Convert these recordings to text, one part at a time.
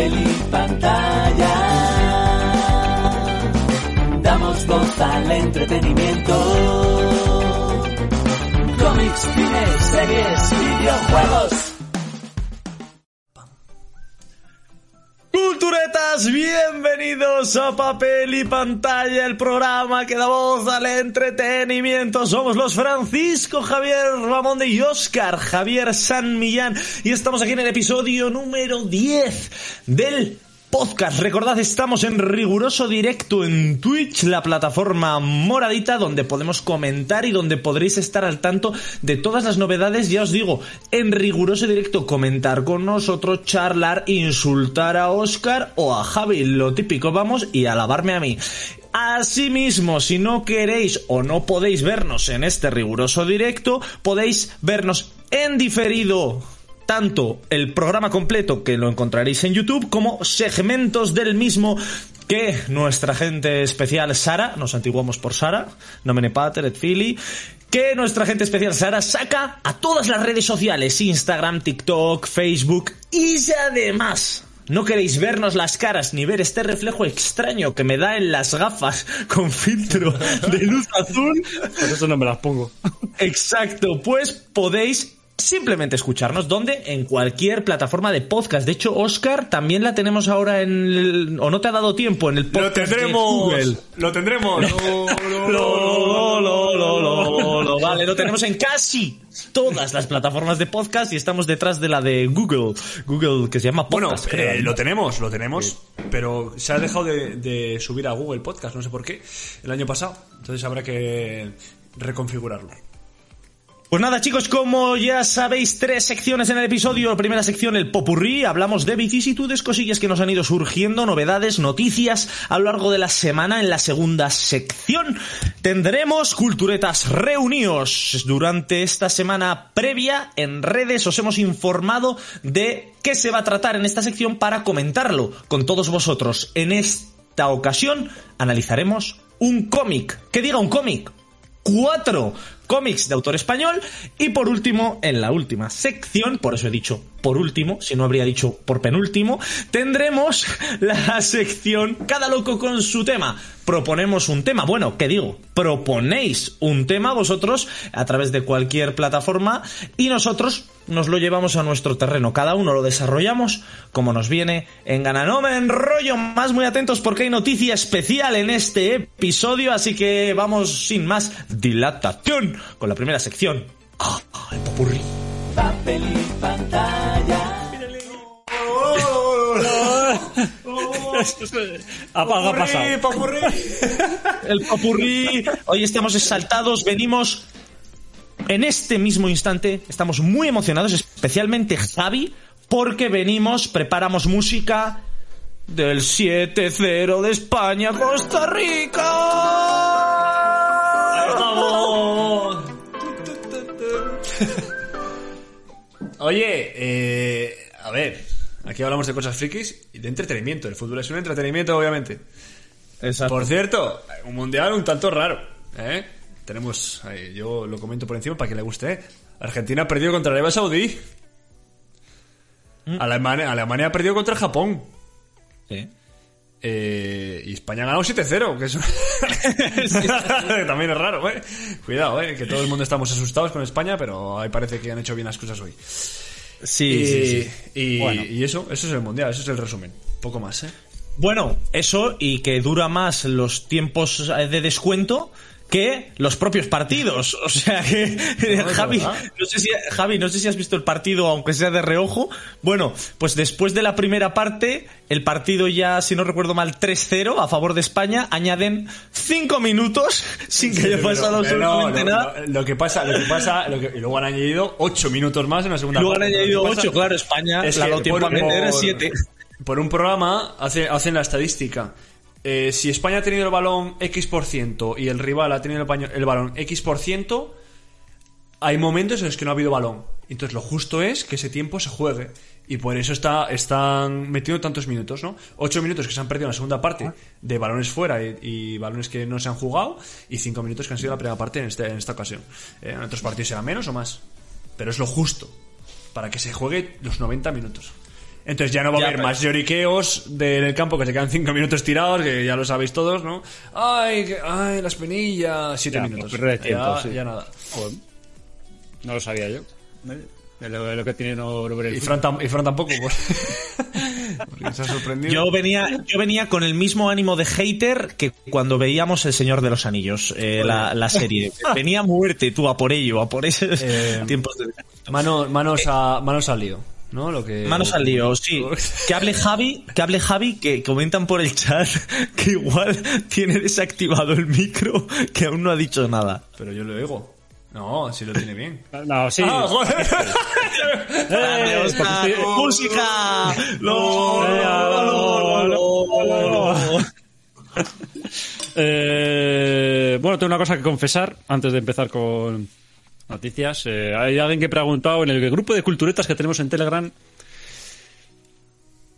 papel y pantalla. Damos voz al entretenimiento. Cómics, cine, series, videojuegos. Bienvenidos a Papel y Pantalla, el programa que da voz al entretenimiento. Somos los Francisco Javier Ramón de Oscar Javier San Millán y estamos aquí en el episodio número 10 del podcast. Recordad, estamos en riguroso directo en Twitch, la plataforma moradita, donde podemos comentar y donde podréis estar al tanto de todas las novedades. Ya os digo, en riguroso directo, comentar con nosotros, charlar, insultar a Oscar o a Javi, lo típico, vamos, y alabarme a mí. Asimismo, si no queréis o no podéis vernos en este riguroso directo, podéis vernos en diferido tanto el programa completo que lo encontraréis en YouTube como segmentos del mismo que nuestra gente especial Sara, nos antiguamos por Sara, Nomene Pater et Fili, que nuestra gente especial Sara saca a todas las redes sociales, Instagram, TikTok, Facebook y además no queréis vernos las caras ni ver este reflejo extraño que me da en las gafas con filtro de luz azul. Por eso no me las pongo. Exacto, pues podéis simplemente escucharnos. ¿Dónde? En cualquier plataforma de podcast. De hecho, Oscar también la tenemos ahora en el, o no te ha dado tiempo en el podcast. Lo tendremos. de Google. Lo tendremos. Lo, lo, lo, lo, lo, lo. Vale, lo tenemos en casi todas las plataformas de podcast y estamos detrás de la de Google. Google, que se llama Bueno, Podcast. creo, eh, lo tenemos, lo tenemos, pero se ha dejado de, de subir a Google Podcast, no sé por qué, el año pasado. Entonces habrá que reconfigurarlo. Pues nada, chicos, como ya sabéis, tres secciones en el episodio. Primera sección, el popurrí. Hablamos de vicisitudes, cosillas que nos han ido surgiendo, novedades, noticias a lo largo de la semana. En la segunda sección tendremos culturetas reunidos. Durante esta semana previa en redes os hemos informado de qué se va a tratar en esta sección para comentarlo con todos vosotros. En esta ocasión analizaremos un cómic. ¿Qué diga un cómic? cuatro cómics de autor español y por último, en la última sección, por eso he dicho por último, si no habría dicho por penúltimo, tendremos la sección Cada loco con su tema. Proponemos un tema, bueno, ¿qué digo? Proponéis un tema vosotros a través de cualquier plataforma y nosotros nos lo llevamos a nuestro terreno. Cada uno lo desarrollamos como nos viene en gana. No me enrollo más, muy atentos porque hay noticia especial en este episodio, así que vamos sin más dilatación con la primera sección. Ah, el popurrí. Papel y pantalla. Apaga pasado. El popurrí. Hoy estamos exaltados, venimos en este mismo instante, estamos muy emocionados, especialmente Javi, porque venimos, preparamos música del 7-0 de España, Costa Rica. Oye, eh, a ver, aquí hablamos de cosas frikis y de entretenimiento. El fútbol es un entretenimiento, obviamente. Exacto. Por cierto, un mundial un tanto raro. ¿eh? Tenemos, ahí, yo lo comento por encima para que le guste. ¿eh? Argentina ha perdido contra Arabia Saudí. Alemania, Alemania ha perdido contra Japón. Sí. Eh, y España ha ganado 7-0, que eso también es raro, ¿eh? Cuidado, ¿eh? Que todo el mundo estamos asustados con España, pero ahí parece que han hecho bien las cosas hoy. Sí, y, sí, sí. y- Bueno. y eso, eso es el mundial, eso es el resumen. Poco más, ¿eh? Bueno, eso y que dura más los tiempos eh, de descuento que los propios partidos. O sea que, es Javi, verdad. no sé si, Javi, no sé si has visto el partido, aunque sea de reojo. Bueno, pues después de la primera parte, el partido ya, si no recuerdo mal, 3-0 a favor de España, añaden 5 minutos sin que haya Pero- pasado no, absolutamente lo, nada. lo- que pasa, lo que pasa, lo que- y luego han añadido 8 minutos más en la segunda Luego han parte. añadido Lo que pasa 8, claro, España es le ha que tiempo por- a meter por- 7. Por un programa hace- hacen la estadística. Eh, si España ha tenido el balón X por ciento y el rival ha tenido el, el balón X por ciento, hay momentos en los que no ha habido balón. Entonces lo justo es que ese tiempo se juegue. Y por eso está, están metiendo tantos minutos, ¿no? Ocho minutos que se han perdido en la segunda parte de balones fuera y, y balones que no se han jugado. Y cinco minutos que han sido la primera parte en, este- en esta ocasión. Eh, en otros partidos será menos o más. Pero es lo justo. Para que se juegue los 90 minutos. Entonces ya no va a Ya, haber pero- más lloriqueos del campo que se quedan cinco minutos tirados, que ya lo sabéis todos, ¿no? Ay, que- ay, la espinilla, siete Ya, minutos. pues pierde tiempo, ya, sí. ya nada. Joder. No lo sabía yo. ¿Eh? De lo, de lo que tiene no, el Y. Fran, tam- y Fran tampoco, pues. Porque se ha sorprendido. Yo venía, yo venía con el mismo ánimo de hater que cuando veíamos El Señor de los Anillos, eh, la, la serie. Venía a muerte tú, a por ello, a por esos Eh, tiempos de... Mano- manos, a, manos al lío, ¿no? Lo que, Manos al lío, sí. Que hable Javi, que hable Javi, que comentan por el chat que igual tiene desactivado el micro, que aún no ha dicho nada. Pero yo lo oigo. No, si lo tiene bien. No, sí. Ah, joder. Dale, Eh, Oscar, porque estoy- ¡Música! ¡No, no, no, no, no! Eh, bueno, tengo una cosa que confesar antes de empezar con noticias. Eh, hay alguien que ha preguntado en el grupo de culturetas que tenemos en Telegram.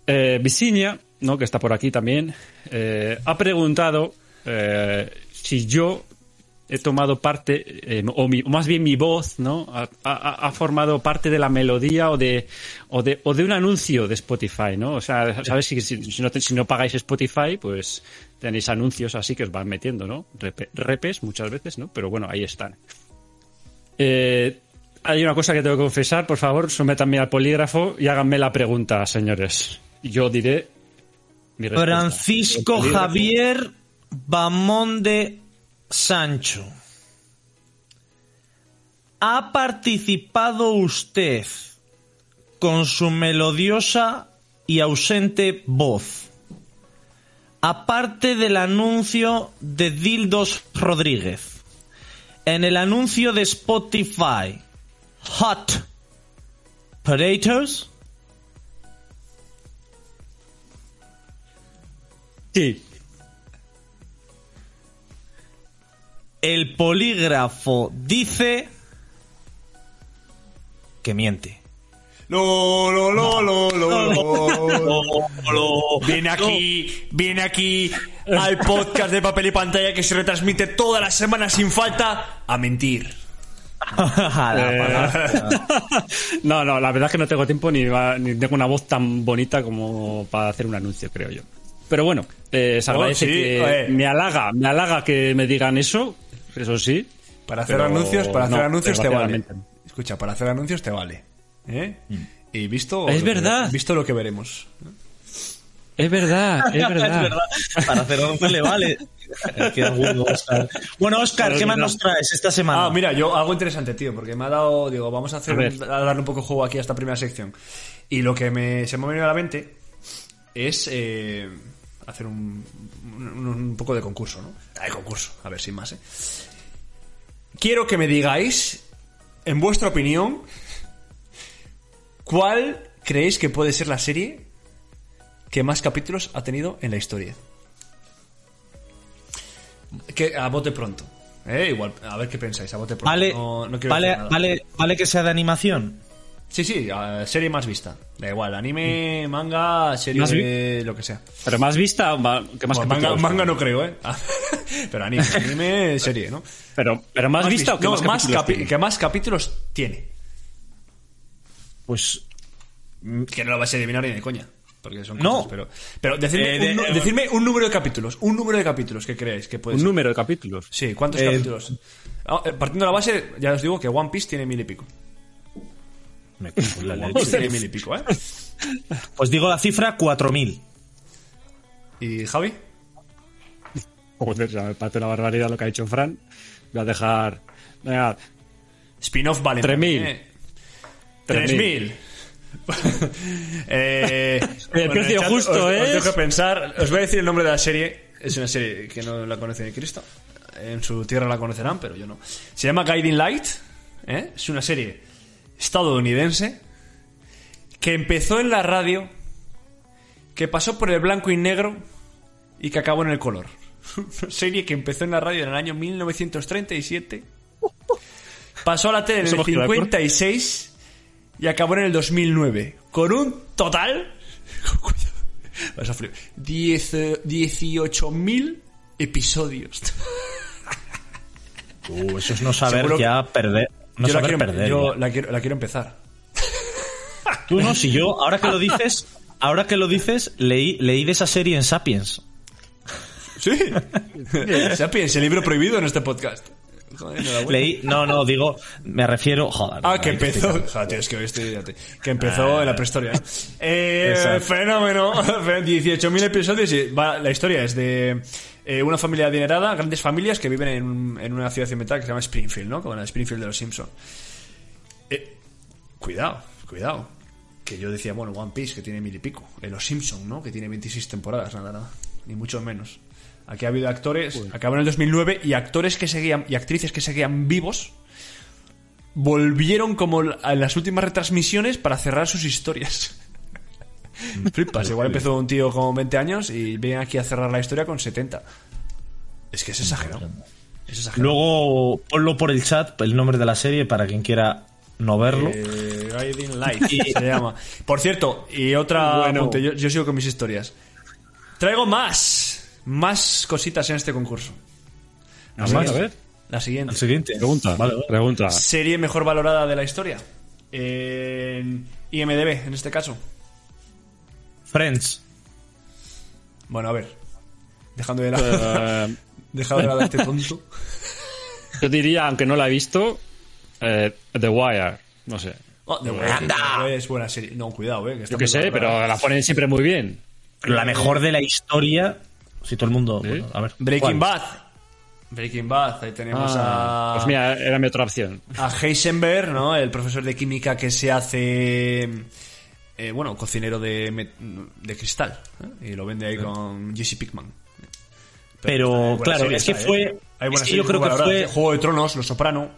Eh, Visinia, ¿no? que está por aquí también, eh, ha preguntado eh, si yo he tomado parte, eh, o, mi- o más bien mi voz, ¿no? Ha, ha- formado parte de la melodía o de, o de, o de un anuncio de Spotify, ¿no? O sea, ¿sabes? Si, si- si no, si no pagáis Spotify, pues tenéis anuncios así que os van metiendo, ¿no? Repe- repes muchas veces, ¿no? Pero bueno, ahí están. Eh, hay una cosa que tengo que confesar, por favor, sométanme al polígrafo y háganme la pregunta, señores. Yo diré mi respuesta. Francisco Javier Bamonde Sancho. ¿Ha participado usted con su melodiosa y ausente voz? Aparte del anuncio de Dildos Rodríguez, en el anuncio de Spotify, Hot Potatoes, Sí. El polígrafo dice que miente. No, no, no, no, no, no. Viene aquí, viene aquí al podcast de papel y pantalla que se retransmite todas las semanas sin falta a mentir. no, no, la verdad es que no tengo tiempo ni, va- ni tengo una voz tan bonita como para hacer un anuncio, creo yo. Pero bueno, eh, se Oh, sí, que me halaga, me halaga que me digan eso, eso sí. Para hacer Pero anuncios, para hacer no, anuncios te vale. Escucha, para hacer anuncios te vale. ¿Eh? Y visto Es lo que- verdad. visto lo que veremos. Es verdad, es verdad. Para hacer anuncio le vale. Oscar. Bueno, Oscar, ¿qué más nos traes esta semana? Ah, mira, yo algo interesante, tío, porque me ha dado, digo, vamos a hacer A a darle un poco de juego aquí a esta primera sección. Y lo que me, se me ha venido a la mente es eh, hacer un, un, un poco de concurso, ¿no? Hay concurso, a ver, sin más, ¿eh? Quiero que me digáis, en vuestra opinión, cuál creéis que puede ser la serie que más capítulos ha tenido en la historia. Que a bote pronto. ¿eh? Igual, a ver qué pensáis, a bote pronto. Vale, no, no quiero vale, vale, vale que sea de animación. Sí, sí, serie más vista. Da igual, anime, manga, serie, ¿Más vi- de lo que sea. Pero más vista, que más Bueno, manga, manga no creo, ¿eh? Pero anime, anime, serie, ¿no? Pero, pero más, vista o que no, más, más capítulos capi- tiene? que más capítulos tiene. Pues Que no lo vais a adivinar ni de coña. Porque son No. cosas, pero, pero decidme, Eh, de- un, nu- decidme un número de capítulos. Un número de capítulos que creáis que puede Un ser. número de capítulos. Sí, ¿cuántos Eh, capítulos? Ah, eh, partiendo de la base, ya os digo que One Piece tiene mil y pico. me cago en la One leche. Piece tiene mil y pico, ¿eh? Pues digo la cifra 4000. ¿Y Javi? Joder, ya me parece una barbaridad lo que ha dicho Fran. Voy a dejar. Venga, Spin-off vale. 3.000. ¿eh? 3.000. eh, El precio chat justo os, os tengo que pensar. Os voy a decir el nombre de la serie. Es una serie que no la conoce ni Cristo. En su tierra la conocerán, pero yo no. Se llama Guiding Light. ¿eh? Es una serie estadounidense que empezó en la radio, que pasó por el blanco y negro y que acabó en el color. Una serie que empezó en la radio en el año 1937. Pasó a la tele en el hemos quedado de acuerdo. 56 y acabó en el 2009. Con un total. Vas a flipar, 10, eh, 18.000 episodios. Uh, eso es no saber Seguro ya perder. No yo la saber quiero, perder. yo la quiero, la quiero empezar. Tú no, si yo, ahora que lo dices, ahora que lo dices, leí, leí de esa serie en Sapiens. Sí. Sapiens, el libro prohibido en este podcast. Leí, no, no, digo, me refiero, joder. Ah, que empezó. Joder, tío, es que hoy estoy. Que empezó en la prehistoria. Eh, fenómeno. 18.000 episodios y va, la historia es de eh, una familia adinerada, grandes familias que viven en, en una ciudad cimental que se llama Springfield, ¿no? Como la Springfield de los Simpsons. Eh, cuidado, cuidado. Que yo decía, bueno, One Piece, que tiene mil y pico. En Los Simpsons, ¿no? Que tiene 26 temporadas, nada, nada. Ni mucho menos. Aquí ha habido actores, acabó en el 2009, y actores que seguían, y actrices que seguían vivos, volvieron como en las últimas retransmisiones para cerrar sus historias. Flipas, igual empezó un tío con 20 años y viene aquí a cerrar la historia con 70. Es que es exagerado. Es exagerado. Luego ponlo por el chat el nombre de la serie para quien quiera no verlo. Eh, Guiding Light se llama. Por cierto, y otra Bueno. yo sigo con mis historias. Traigo más, más cositas en este concurso. A ver, a ver. La siguiente. El siguiente. Pregunta, Vale, vale. pregunta. Serie mejor valorada de la historia. En IMDB, en este caso. Friends. Bueno, a ver. Dejando de lado, Eh, dejando de lado este tonto. yo diría, aunque no la he visto, eh, The Wire. No sé. Oh, The Wire, Wire es buena serie. No, cuidado, eh. que está Yo qué sé, pero la ponen siempre muy bien. La mejor de la historia. Si todo el mundo. bueno, a ver. Breaking ¿cuál? Bad. Breaking Bad. Ahí tenemos Ah, a. Pues mira, era mi otra opción. a Heisenberg, ¿no? El profesor de química que se hace, eh, bueno, cocinero de, de cristal. ¿eh? Y lo vende ahí con Jesse Pickman. Pero, claro, es que esa, ¿eh? fue. Hay es buena que serie yo creo que valorada. fue. Juego de Tronos, Los Soprano.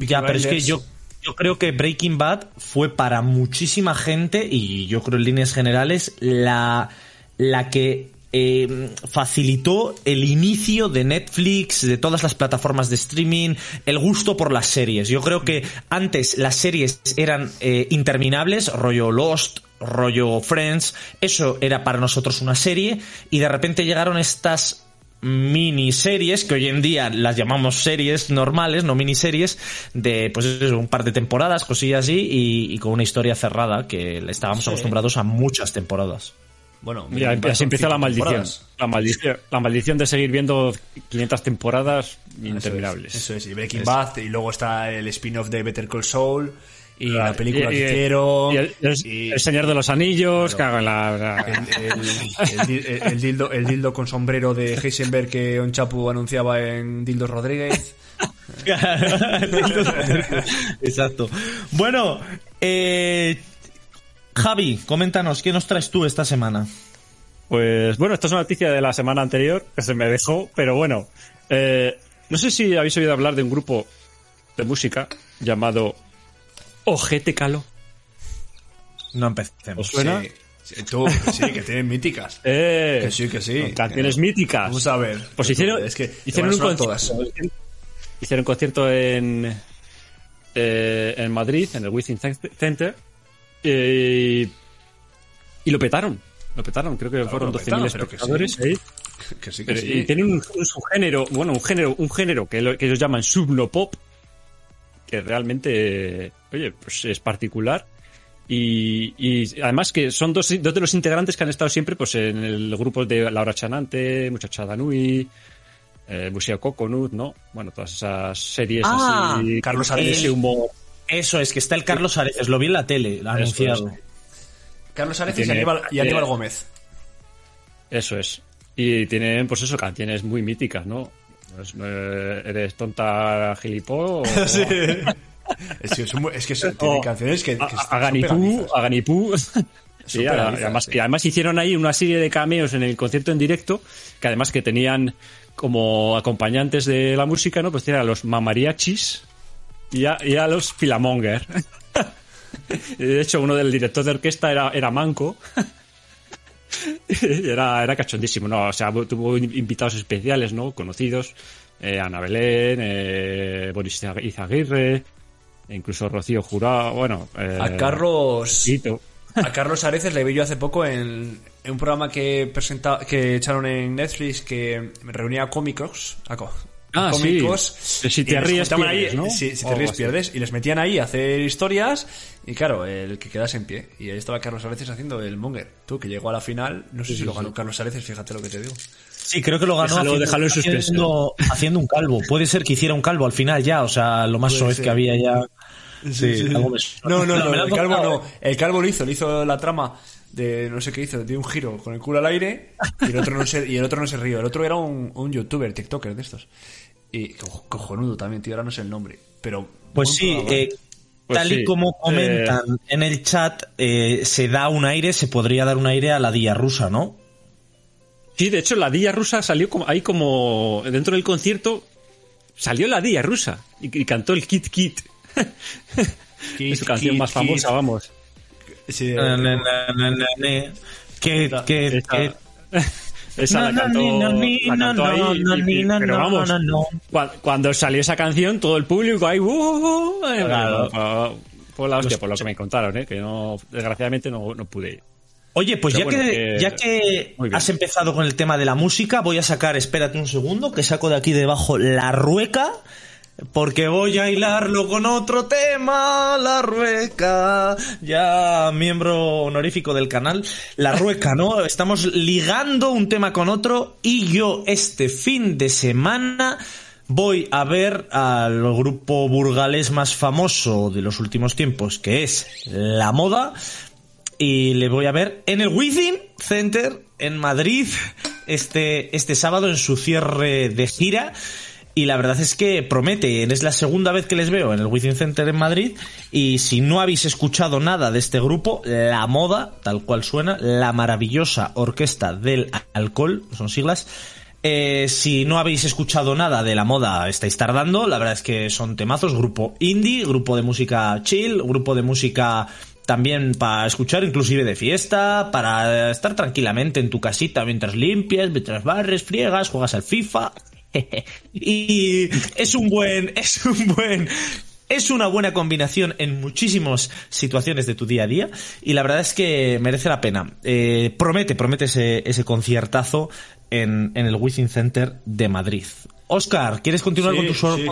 Ya, pero es que yo, yo creo que Breaking Bad fue para muchísima gente, y yo creo en líneas generales, la, la que eh, facilitó el inicio de Netflix, de todas las plataformas de streaming, el gusto por las series. Yo creo que antes las series eran eh, interminables, rollo Lost, rollo Friends, eso era para nosotros una serie, y de repente llegaron estas miniseries que hoy en día las llamamos series normales, no miniseries, de pues eso, un par de temporadas, cosillas así, y, y con una historia cerrada que estábamos acostumbrados a muchas temporadas. Bueno, Mira, así son empieza la maldición. La maldición, la maldición de seguir viendo 500 temporadas interminables. Eso es, y Breaking Bad, y luego está el spin-off de Better Call Saul, y la película y- que y- quiero, y el, Señor de los Anillos, cago en la... el, el- el di- el dildo, el dildo con sombrero de Heisenberg que un chapu anunciaba en Dildo Rodríguez. Exacto. Bueno, eh, Javi, coméntanos, ¿qué nos traes tú esta semana? Pues bueno, esta es una noticia de la semana anterior que se me dejó, pero bueno, eh, no sé si habéis oído hablar de un grupo de música llamado Ojete Calo. No ¿Os empecemos. suena? Sí, sí, tú, sí, que tienen míticas. Eh, Que sí, que sí. Canciones míticas. Vamos a ver. Pues hicieron, Es que hicieron un concierto. todas. Hicieron un concierto en, eh, en Madrid, en el Within Center, eh, y lo petaron. Lo petaron, creo que fueron lo 12.000 petaron, pero que espectadores. sí. ahí. Que sí, que Pero- sí. Y tienen un, un subgénero, bueno, un género, un género que, lo- que ellos llaman subnopop, que realmente, oye, pues es particular. Y, y además que son dos, dos de los integrantes que han estado siempre pues en el grupo de Laura Chanante, Muchachada Nui, eh, Museo Coconut, ¿no? Bueno, todas esas series Ah, así. Carlos Areces. ese humor. Eso es que está el Carlos Areces, lo vi en la tele, anunciado. Carlos Areces y Aníbal, y Aníbal eh, Gómez. Eso es. Y tienen, pues eso, canciones muy míticas, ¿no? Pues, eh, ¿Eres tonta gilipó? O, Es que, son muy- es que son- tienen canciones que, que a- son a Ganipú, pegadizas. a Ganipú. Sí, además, sí. y además hicieron ahí una serie de cameos en el concierto en directo, que además que tenían como acompañantes de la música, ¿no? Pues tenían a los mamariachis y a, y a los filamonger. De hecho, uno del director de orquesta era, era manco. Era, era cachondísimo, ¿no? O sea, tuvo invitados especiales, ¿no? Conocidos. Eh, Ana Belén, eh, Boris Izaguirre, e incluso Rocío Jurado, bueno... eh, A Carlos. Tito. A Carlos Areces le vi yo hace poco en, en un programa que presenta, que echaron en Netflix que reunía cómicos. A Ah, cómicos. sí. Si te y les ríes, pierdes, ahí, ¿no? sí, si te ríes pierdes. Y les metían ahí a hacer historias Y claro, el que quedase en pie. Y ahí estaba Carlos Areces haciendo el monger. Tú, que llegó a la final, no sé si lo ganó Carlos Areces, fíjate lo que te digo. Sí, creo que lo ganó Déjalo- haciendo, déjalo en haciendo, haciendo un calvo. Puede ser que hiciera un calvo al final ya, o sea, lo más soez que había ya. Sí, algo. No, no, no, lo el calvo no. El calvo lo hizo, le hizo la trama de no sé qué hizo, dio un giro con el culo al aire y el otro no se, y el otro no se rió. El otro era un, un youtuber, tiktoker de estos. Y co- cojonudo también, tío, ahora no sé el nombre. Pero. Pues sí, eh, Pues tal sí, y como comentan en el chat, eh, se da un aire, se podría dar un aire a la Día rusa, ¿no? Sí, de hecho, la Día rusa salió como, ahí como dentro del concierto. Salió la Día rusa y, y cantó el Kit Kit. Kit, es su canción Kit, más Kit. famosa, vamos. Sí, eh, Na, na, na, na, na, na. Que, que, Esa, esa la cantó, na, ni, la cantó ahí. y- pero vamos, na, no. cua- cuando salió esa canción, todo el público ahí. "Uh, uh, uh", eh, Claro. Fue la hostia, por lo que me contaron, ¿eh? que no, desgraciadamente no, no pude ir. Oye, pues ya, bueno, que, que- ya que has empezado con el tema de la música, voy a sacar, espérate un segundo, que saco de aquí debajo la rueca, porque voy a hilarlo con otro tema, la rueca, ya miembro honorífico del canal, la rueca, ¿no? Estamos ligando un tema con otro y yo este fin de semana voy a ver al grupo burgalés más famoso de los últimos tiempos, que es La Moda, y le voy a ver en el Within Center en Madrid este, este sábado en su cierre de gira. Y la verdad es que promete, es la segunda vez que les veo en el Within Center en Madrid. Y si no habéis escuchado nada de este grupo, La Moda, tal cual suena, la maravillosa Orquesta del Alcohol, son siglas. Eh, si no habéis escuchado nada de la moda, estáis tardando. La verdad es que son temazos. Grupo indie, grupo de música chill, grupo de música también para escuchar, inclusive de fiesta, para estar tranquilamente en tu casita mientras limpias, mientras barres, friegas, juegas al FIFA. y es un buen, es un buen, es una buena combinación en muchísimas situaciones de tu día a día y la verdad es que merece la pena. Eh, promete, promete ese, ese conciertazo en, en el Within Center de Madrid. Oscar, ¿quieres continuar Sí, con tu sor- sí.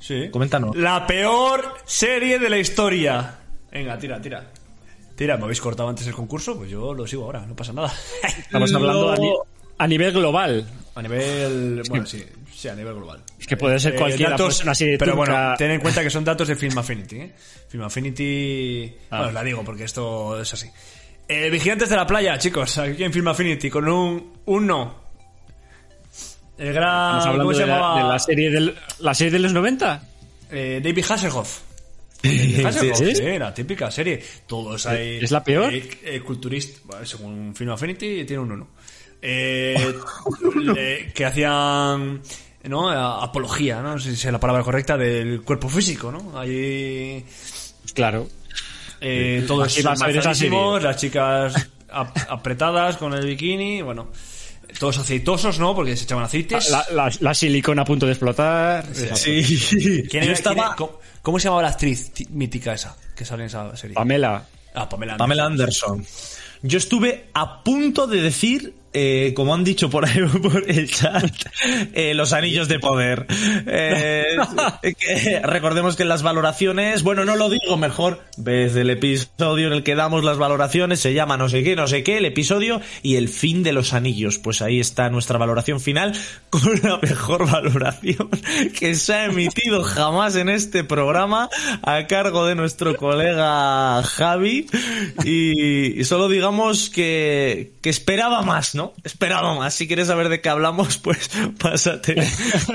Sí. Coméntanos. La peor serie de la historia. Venga, tira, tira. Tira, ¿me habéis cortado antes el concurso? Pues yo lo sigo ahora, no pasa nada. Estamos hablando a, ni- a nivel global. A nivel. Bueno, sí, sí, a nivel global. Es que puede ser Eh, cualquiera, datos- una serie pero turca. bueno, ten en cuenta que son datos de Film Affinity. ¿eh? Film Affinity. Ah. Bueno, la digo porque esto es así. Eh, Vigilantes de la playa, chicos, aquí en Film Affinity, con un 1. El gran. ¿Cómo se de la, llamaba? de la serie del, la serie de los 90. Eh, David Hasselhoff. Hasselhoff, ¿Sí? sí, la típica serie. Todos ahí. ¿Es la peor? Eh, eh, culturista, bueno, según Film Affinity, tiene un 1. Eh, le- que hacían. ¿no? Apología, ¿no? No sé si es la palabra correcta, del cuerpo físico, ¿no? Ahí. Claro. Eh, todos las chicas ap- apretadas con el bikini, bueno. Todos aceitosos, ¿no? Porque se echaban aceites. La, la, la silicona a punto de explotar. Sí. ¿Quién era- estaba... quién era- cómo, cómo se llamaba la actriz ti- mítica esa que sale en esa serie? Pamela. Ah, Pamela Anderson. Pamela Anderson. Yo estuve a punto de decir, eh, como han dicho por ahí por el chat, eh, los anillos de poder. Eh, que- recordemos que las valoraciones, bueno, no lo digo mejor, ves el episodio en el que damos las valoraciones, se llama no sé qué, no sé qué, el episodio y el fin de los anillos. Pues ahí está nuestra valoración final con la mejor valoración que se ha emitido jamás en este programa a cargo de nuestro colega Javi y solo digamos que, que esperaba más, ¿no? Esperaba más. Si quieres saber de qué hablamos, pues pásate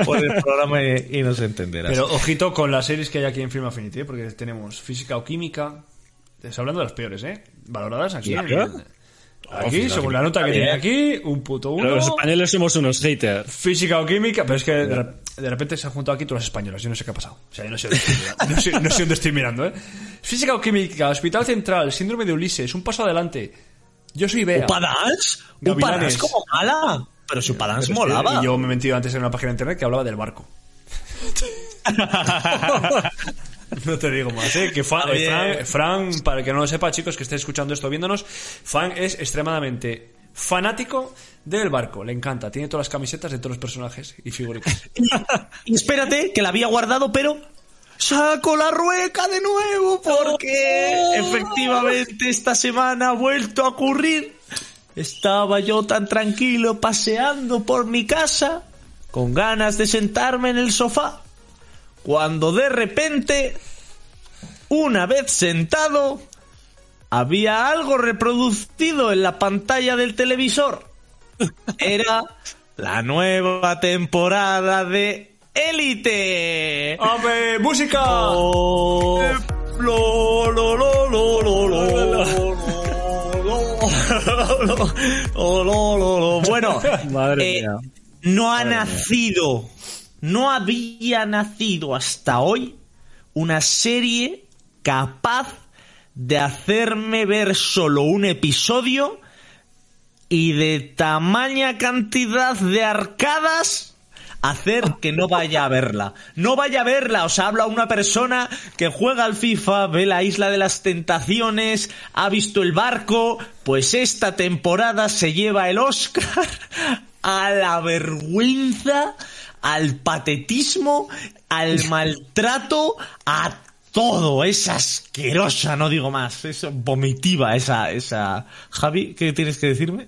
por el programa y, y nos entenderás. Pero ojito con las series que hay aquí en Film Affinity, ¿eh? porque tenemos física o química. Estoy hablando de las peores, ¿eh? Valoradas aquí. aquí, según la nota que tiene aquí, un puto Pero uno. los españoles somos unos haters. Física o química, pero es que de, rep- de repente se han juntado aquí todas las españolas. Yo no sé qué ha pasado. O sea, yo no sé dónde estoy mirando, no sé, no sé dónde estoy mirando, ¿eh? Física o química, Hospital Central, Síndrome de Ulises, un paso adelante. Yo soy Bea. ¿Upadance? Gavilanes. ¿Upadance como mala? Pero si Upadance molaba. Y yo me he metido antes en una página de internet que hablaba del barco. No te digo más, ¿eh? Que Fran, Oye. Fran, Fran, para el que no lo sepa, chicos, que esté escuchando esto viéndonos, Fran es extremadamente fanático del barco. Le encanta. Tiene todas las camisetas de todos los personajes y figuritas. Y espérate, que la había guardado, pero saco la rueca de nuevo porque efectivamente esta semana ha vuelto a ocurrir. Estaba yo tan tranquilo paseando por mi casa con ganas de sentarme en el sofá cuando de repente, una vez sentado, había algo reproducido en la pantalla del televisor. Era la nueva temporada de élite. ¡Ave, música! Oh. Lo, lo, lo, lo, lo, lo. Oh, bueno, Madre eh, mía. no ha nacido, no había nacido hasta hoy una serie capaz de hacerme ver solo un episodio y de tamaña cantidad de arcadas hacer que no vaya a verla. No vaya a verla, o sea, habla una persona que juega al FIFA, ve la isla de las tentaciones, ha visto el barco, pues esta temporada se lleva el Oscar a la vergüenza, al patetismo, al maltrato, a todo. Es asquerosa, no digo más. Es vomitiva esa, esa. Javi, ¿qué tienes que decirme?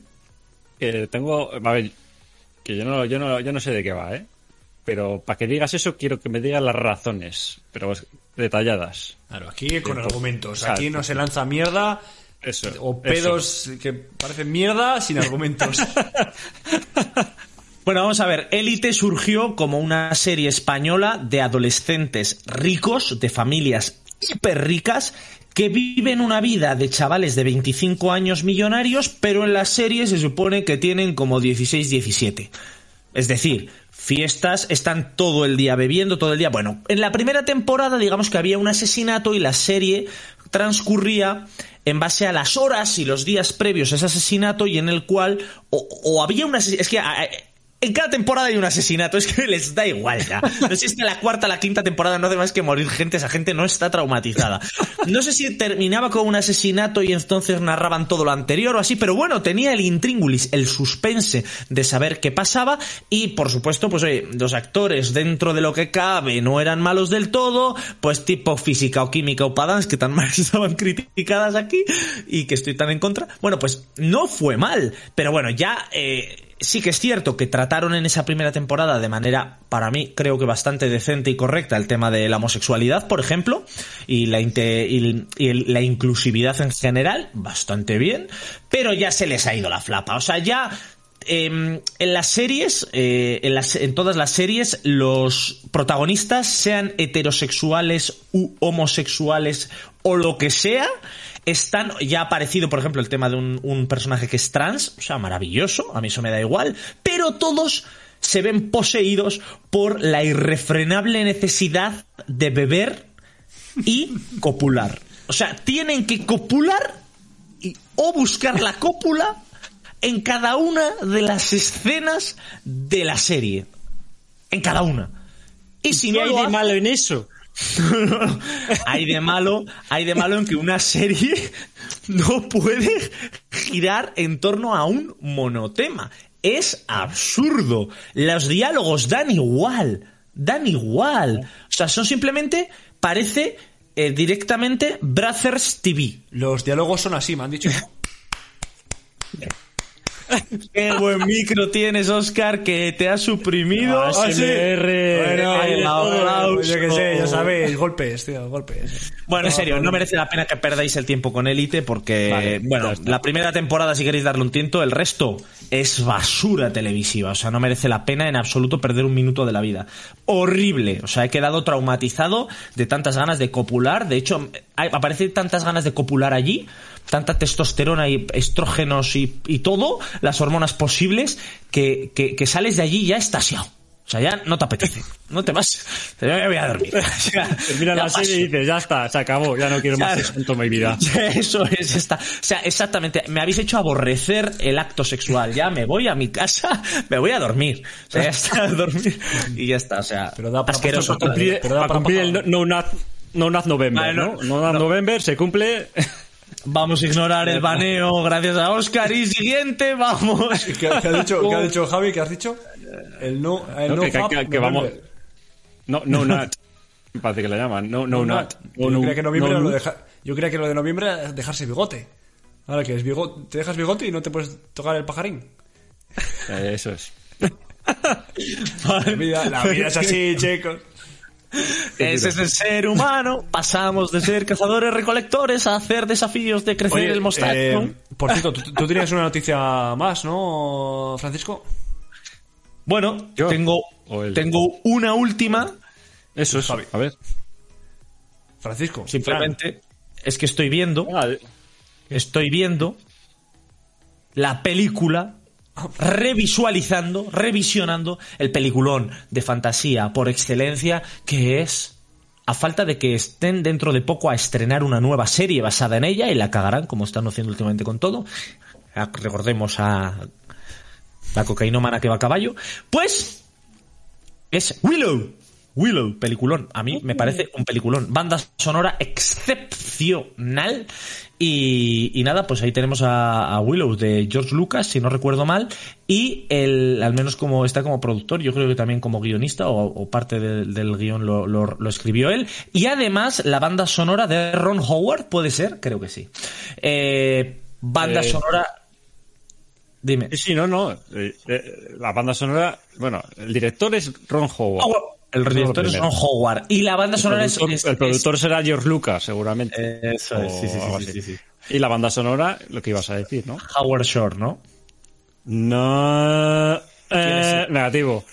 Que tengo. A que yo no, yo no, yo no sé de qué va, ¿eh? Pero para que digas eso, quiero que me digas las razones, pero detalladas. Claro, aquí con argumentos. Aquí no se lanza mierda Eso. o pedos que parecen mierda sin argumentos. Bueno, vamos a ver. Élite surgió como una serie española de adolescentes ricos, de familias hiper ricas, que viven una vida de chavales de 25 años millonarios, pero en la serie se supone que tienen como 16, 17. Es decir, fiestas, están todo el día bebiendo, todo el día. Bueno, en la primera temporada, digamos que había un asesinato y la serie transcurría en base a las horas y los días previos a ese asesinato y en el cual o, o había una es que en cada temporada hay un asesinato, es que les da igual ya. No sé si que la cuarta, la quinta temporada no hace más que morir gente, esa gente no está traumatizada. No sé si terminaba con un asesinato y entonces narraban todo lo anterior o así, pero bueno, tenía el intríngulis, el suspense de saber qué pasaba y por supuesto, pues oye, los actores dentro de lo que cabe no eran malos del todo, pues tipo física o química o padans que tan mal estaban criticadas aquí y que estoy tan en contra. Bueno, pues no fue mal, pero bueno, ya eh, sí que es cierto que trataron en esa primera temporada de manera, para mí, creo que bastante decente y correcta el tema de la homosexualidad, por ejemplo, y la, la inclusividad en general, bastante bien, pero ya se les ha ido la flapa. O sea, ya eh, en las series, eh, en, las, en todas las series, los protagonistas, sean heterosexuales u homosexuales o lo que sea, están, ya ha aparecido, por ejemplo, el tema de un, un personaje que es trans, o sea, maravilloso, a mí eso me da igual, pero todos se ven poseídos por la irrefrenable necesidad de beber y copular. O sea, tienen que copular y, o buscar la cópula en cada una de las escenas de la serie. En cada una. Y si ¿Qué no hay de malo en eso? hay de malo, hay de malo en que una serie no puede girar en torno a un monotema. Es absurdo. Los diálogos dan igual, dan igual. O sea, son simplemente, parece eh, directamente Brothers TV. Los diálogos son así, me han dicho. Qué buen micro tienes, Oscar, que te ha suprimido. Ah, Ah, sí. Bueno, aplauso. yo qué sé, ya sabéis, golpes, tío, golpes. Bueno, en serio, no merece la pena que perdáis el tiempo con Élite porque, Vale, bueno, la primera temporada si queréis darle un tiento, el resto es basura televisiva, o sea, no merece la pena en absoluto perder un minuto de la vida. Horrible, o sea, he quedado traumatizado de tantas ganas de copular, de hecho, hay, aparecen tantas ganas de copular allí, tanta testosterona y estrógenos y, y todo, las hormonas posibles, que, que, que sales de allí ya estasiado. O sea, ya no te apetece, no te vas, te voy a dormir. O sea, Termina ya la serie y dices, ya está, se acabó, ya no quiero más Claro. eso en toda mi vida. Eso es esta. O sea, exactamente. Me habéis hecho aborrecer el acto sexual. Ya me voy a mi casa, me voy a dormir. O sea, ya está, a dormir. Y ya está. O sea, Pero da para cumplir, Pero da para para cumplir el. No Nut no Nut November, Vale, ¿no? no- No Nut November se cumple. Vamos a ignorar el baneo gracias a Oscar. Y siguiente, vamos. ¿Qué, qué ha dicho, qué ha dicho Javi? ¿Qué has dicho? El no, el No, no, que- que- fap que- que vamos-. No, no me parece que la llaman. No, no, No, not. yo, No, no, creía que noviembre lo deja- yo creía que lo de noviembre era dejarse bigote. Ahora que es bigote, te dejas bigote y no te puedes tocar el pajarín. Eh, Eso es. La vida, la vida es así, chicos. Ese es el ser humano. Pasamos de ser cazadores recolectores a hacer desafíos de crecer Oye, el mostacho. eh, por cierto, tú, tú tenías una noticia más, ¿no, Francisco? bueno, ¿yo? tengo, tengo una última. Eso es. A ver. Francisco. Simplemente es que estoy viendo, estoy viendo la película revisualizando, revisionando el peliculón de fantasía por excelencia que es a falta de que estén dentro de poco a estrenar una nueva serie basada en ella y la cagarán como están haciendo últimamente con todo. Recordemos a la cocainómana que va a caballo. Pues es Willow. Willow, peliculón. A mí me parece un peliculón. Banda sonora excepcional. Y, y nada, pues ahí tenemos a, a Willow de George Lucas, si no recuerdo mal. Y el, al menos como está como productor, yo creo que también como guionista o, o parte del- del guion lo, lo- lo escribió él. Y además la banda sonora de Ron Howard, ¿puede ser? Creo que sí. Eh, banda Eh, sonora... Dime. Sí, no, no. Eh, eh, la banda sonora. Bueno, el director es Ron Howard. Howard. El director es. Ron Howard. Y la banda El sonora es- productor, es- el es- productor será George Lucas, seguramente. Eso es, sí, sí, sí, sí, sí, sí. Y la banda sonora, lo que ibas a decir, ¿no? Howard Shore, ¿no? No. Eh, negativo.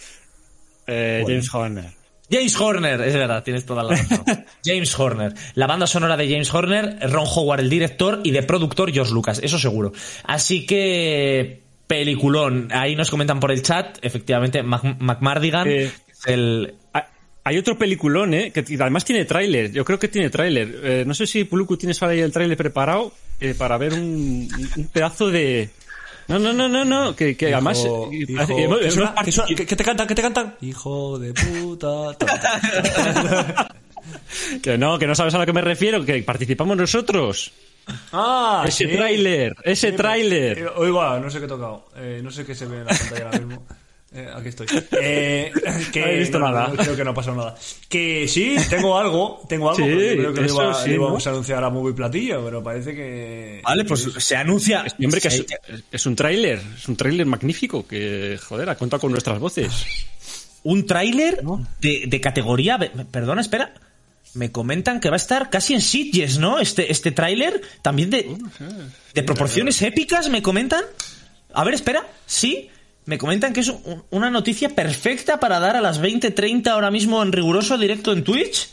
Eh, James Horner. James Horner, es verdad, tienes toda la razón. James Horner. La banda sonora de James Horner, Ron Howard el director y de productor George Lucas, eso seguro. Así que peliculón. Ahí nos comentan por el chat, efectivamente, Mac- McMardigan es el Hay otro peliculón, ¿eh? Que además tiene tráiler. Yo creo que tiene tráiler. Eh, no sé si Puluku tienes ahora ahí el tráiler preparado eh, para ver un, un pedazo de... No, no, no, no, no. Que, que además... Hijo- eh, hijo- eh, ¿qué hemos suena? partic- ¿Qué suena? ¿Qué- qué te cantan? ¿Qué te cantan? Hijo de puta. ta, ta. Que no, que no sabes a lo que me refiero. Que participamos nosotros. Ah, ese sí. tráiler, ese Sí, tráiler. eh, Oiga, no sé qué he tocado. Eh, no sé qué se ve en la pantalla ahora mismo. Eh, aquí estoy. Eh, que No he visto no, nada. no, creo que no ha pasado nada. Que sí, tengo algo. Tengo algo. Sí, pero yo creo que lo, eso iba- sí, lo ¿no? íbamos a anunciar a muy platillo, pero parece que. Vale, pues se anuncia. Y, hombre, que es, es un tráiler. Es un tráiler magnífico. Que, joder, ha contado con nuestras voces. un tráiler de, de categoría. Perdona, espera. Me comentan que va a estar casi en Sitges, ¿no? Este, este tráiler. También de, de proporciones épicas, me comentan. A ver, espera. Sí. Me comentan que es un- una noticia perfecta para dar a las 20.30 ahora mismo en riguroso directo en Twitch.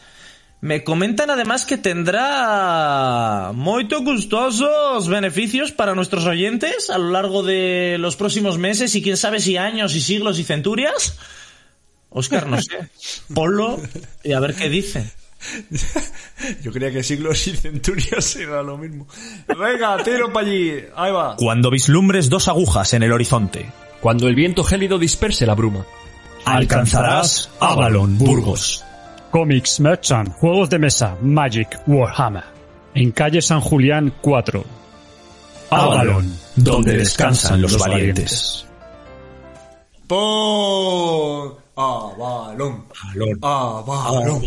Me comentan además que tendrá muy gustosos beneficios para nuestros oyentes a lo largo de los próximos meses y quién sabe si años y siglos y centurias. Oscar, no sé. Ponlo y a ver qué dice. Yo creía que siglos y centurias era lo mismo. Venga, tiro para allí. Ahí va. Cuando vislumbres dos agujas en el horizonte, Cuando el viento gélido disperse la bruma. alcanzarás Avalon, Burgos. Comics Merchant, juegos de mesa, Magic, Warhammer. En calle San Julián 4. Avalon, donde descansan los valientes. ¡Pon! ¡Ah, balón! ¡Ah, balón!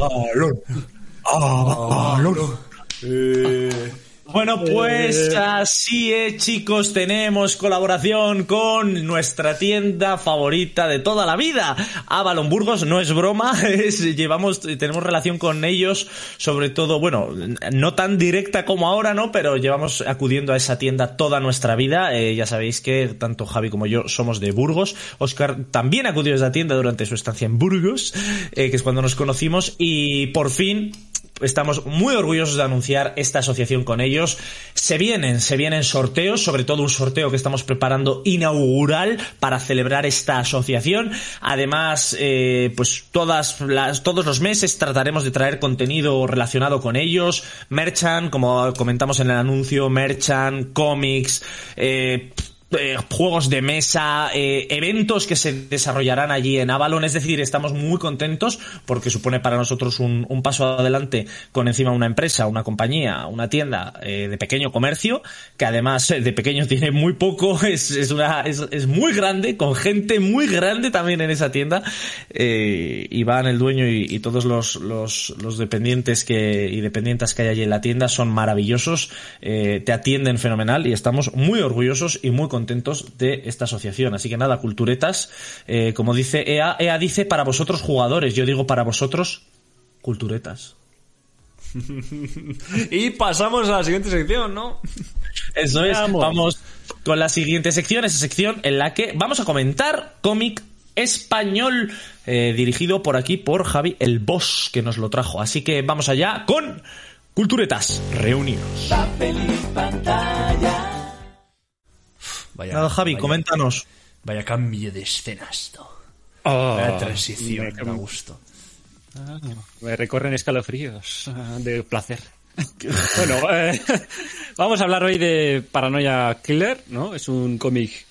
Eh, Bueno, pues así es, chicos. Tenemos colaboración con nuestra tienda favorita de toda la vida, Avalon Burgos. No es broma, es, llevamos, tenemos relación con ellos, sobre todo, bueno, no tan directa como ahora, ¿no? Pero llevamos acudiendo a esa tienda toda nuestra vida. Eh, ya sabéis que tanto Javi como yo somos de Burgos. Oscar también acudió a esa tienda durante su estancia en Burgos, eh, que es cuando nos conocimos. Y por fin estamos muy orgullosos de anunciar esta asociación con ellos. Se vienen, se vienen sorteos, sobre todo un sorteo que estamos preparando inaugural para celebrar esta asociación. Además, eh, pues todas las, todos los meses trataremos de traer contenido relacionado con ellos. Merchant, como comentamos en el anuncio, Merchant, cómics, eh, eh, juegos de mesa, eh, eventos que se desarrollarán allí en Avalon. Es decir, estamos muy contentos porque supone para nosotros un, paso adelante con encima una empresa, una compañía, una tienda eh, de pequeño comercio, que además de pequeño tiene muy poco, es, es, una, es, muy grande, con gente muy grande también en esa tienda. Eh, Iván, el dueño y, y todos los, los, los dependientes que, y dependientas que hay allí en la tienda son maravillosos, te atienden fenomenal y estamos muy orgullosos y muy contentos de esta asociación. Así que nada, culturetas, eh, como dice EA, EA dice para vosotros jugadores, yo digo para vosotros culturetas. Y pasamos a la siguiente sección, ¿no? Eso es, Vamos. vamos con la siguiente sección, esa sección en la que vamos a comentar cómic español eh, dirigido por aquí por Javi el Boss que nos lo trajo. Así que vamos allá con Culturetas Reunidos. Papel y pantalla. Vaya, Nada, Javi, vaya- coméntanos. Vaya cambio de escenas, ¿no? Oh, Vaya transición, me- gusto. Me recorren escalofríos ah, de placer. bueno, eh, vamos a hablar hoy de Paranoia Killer, ¿no? Es un cómic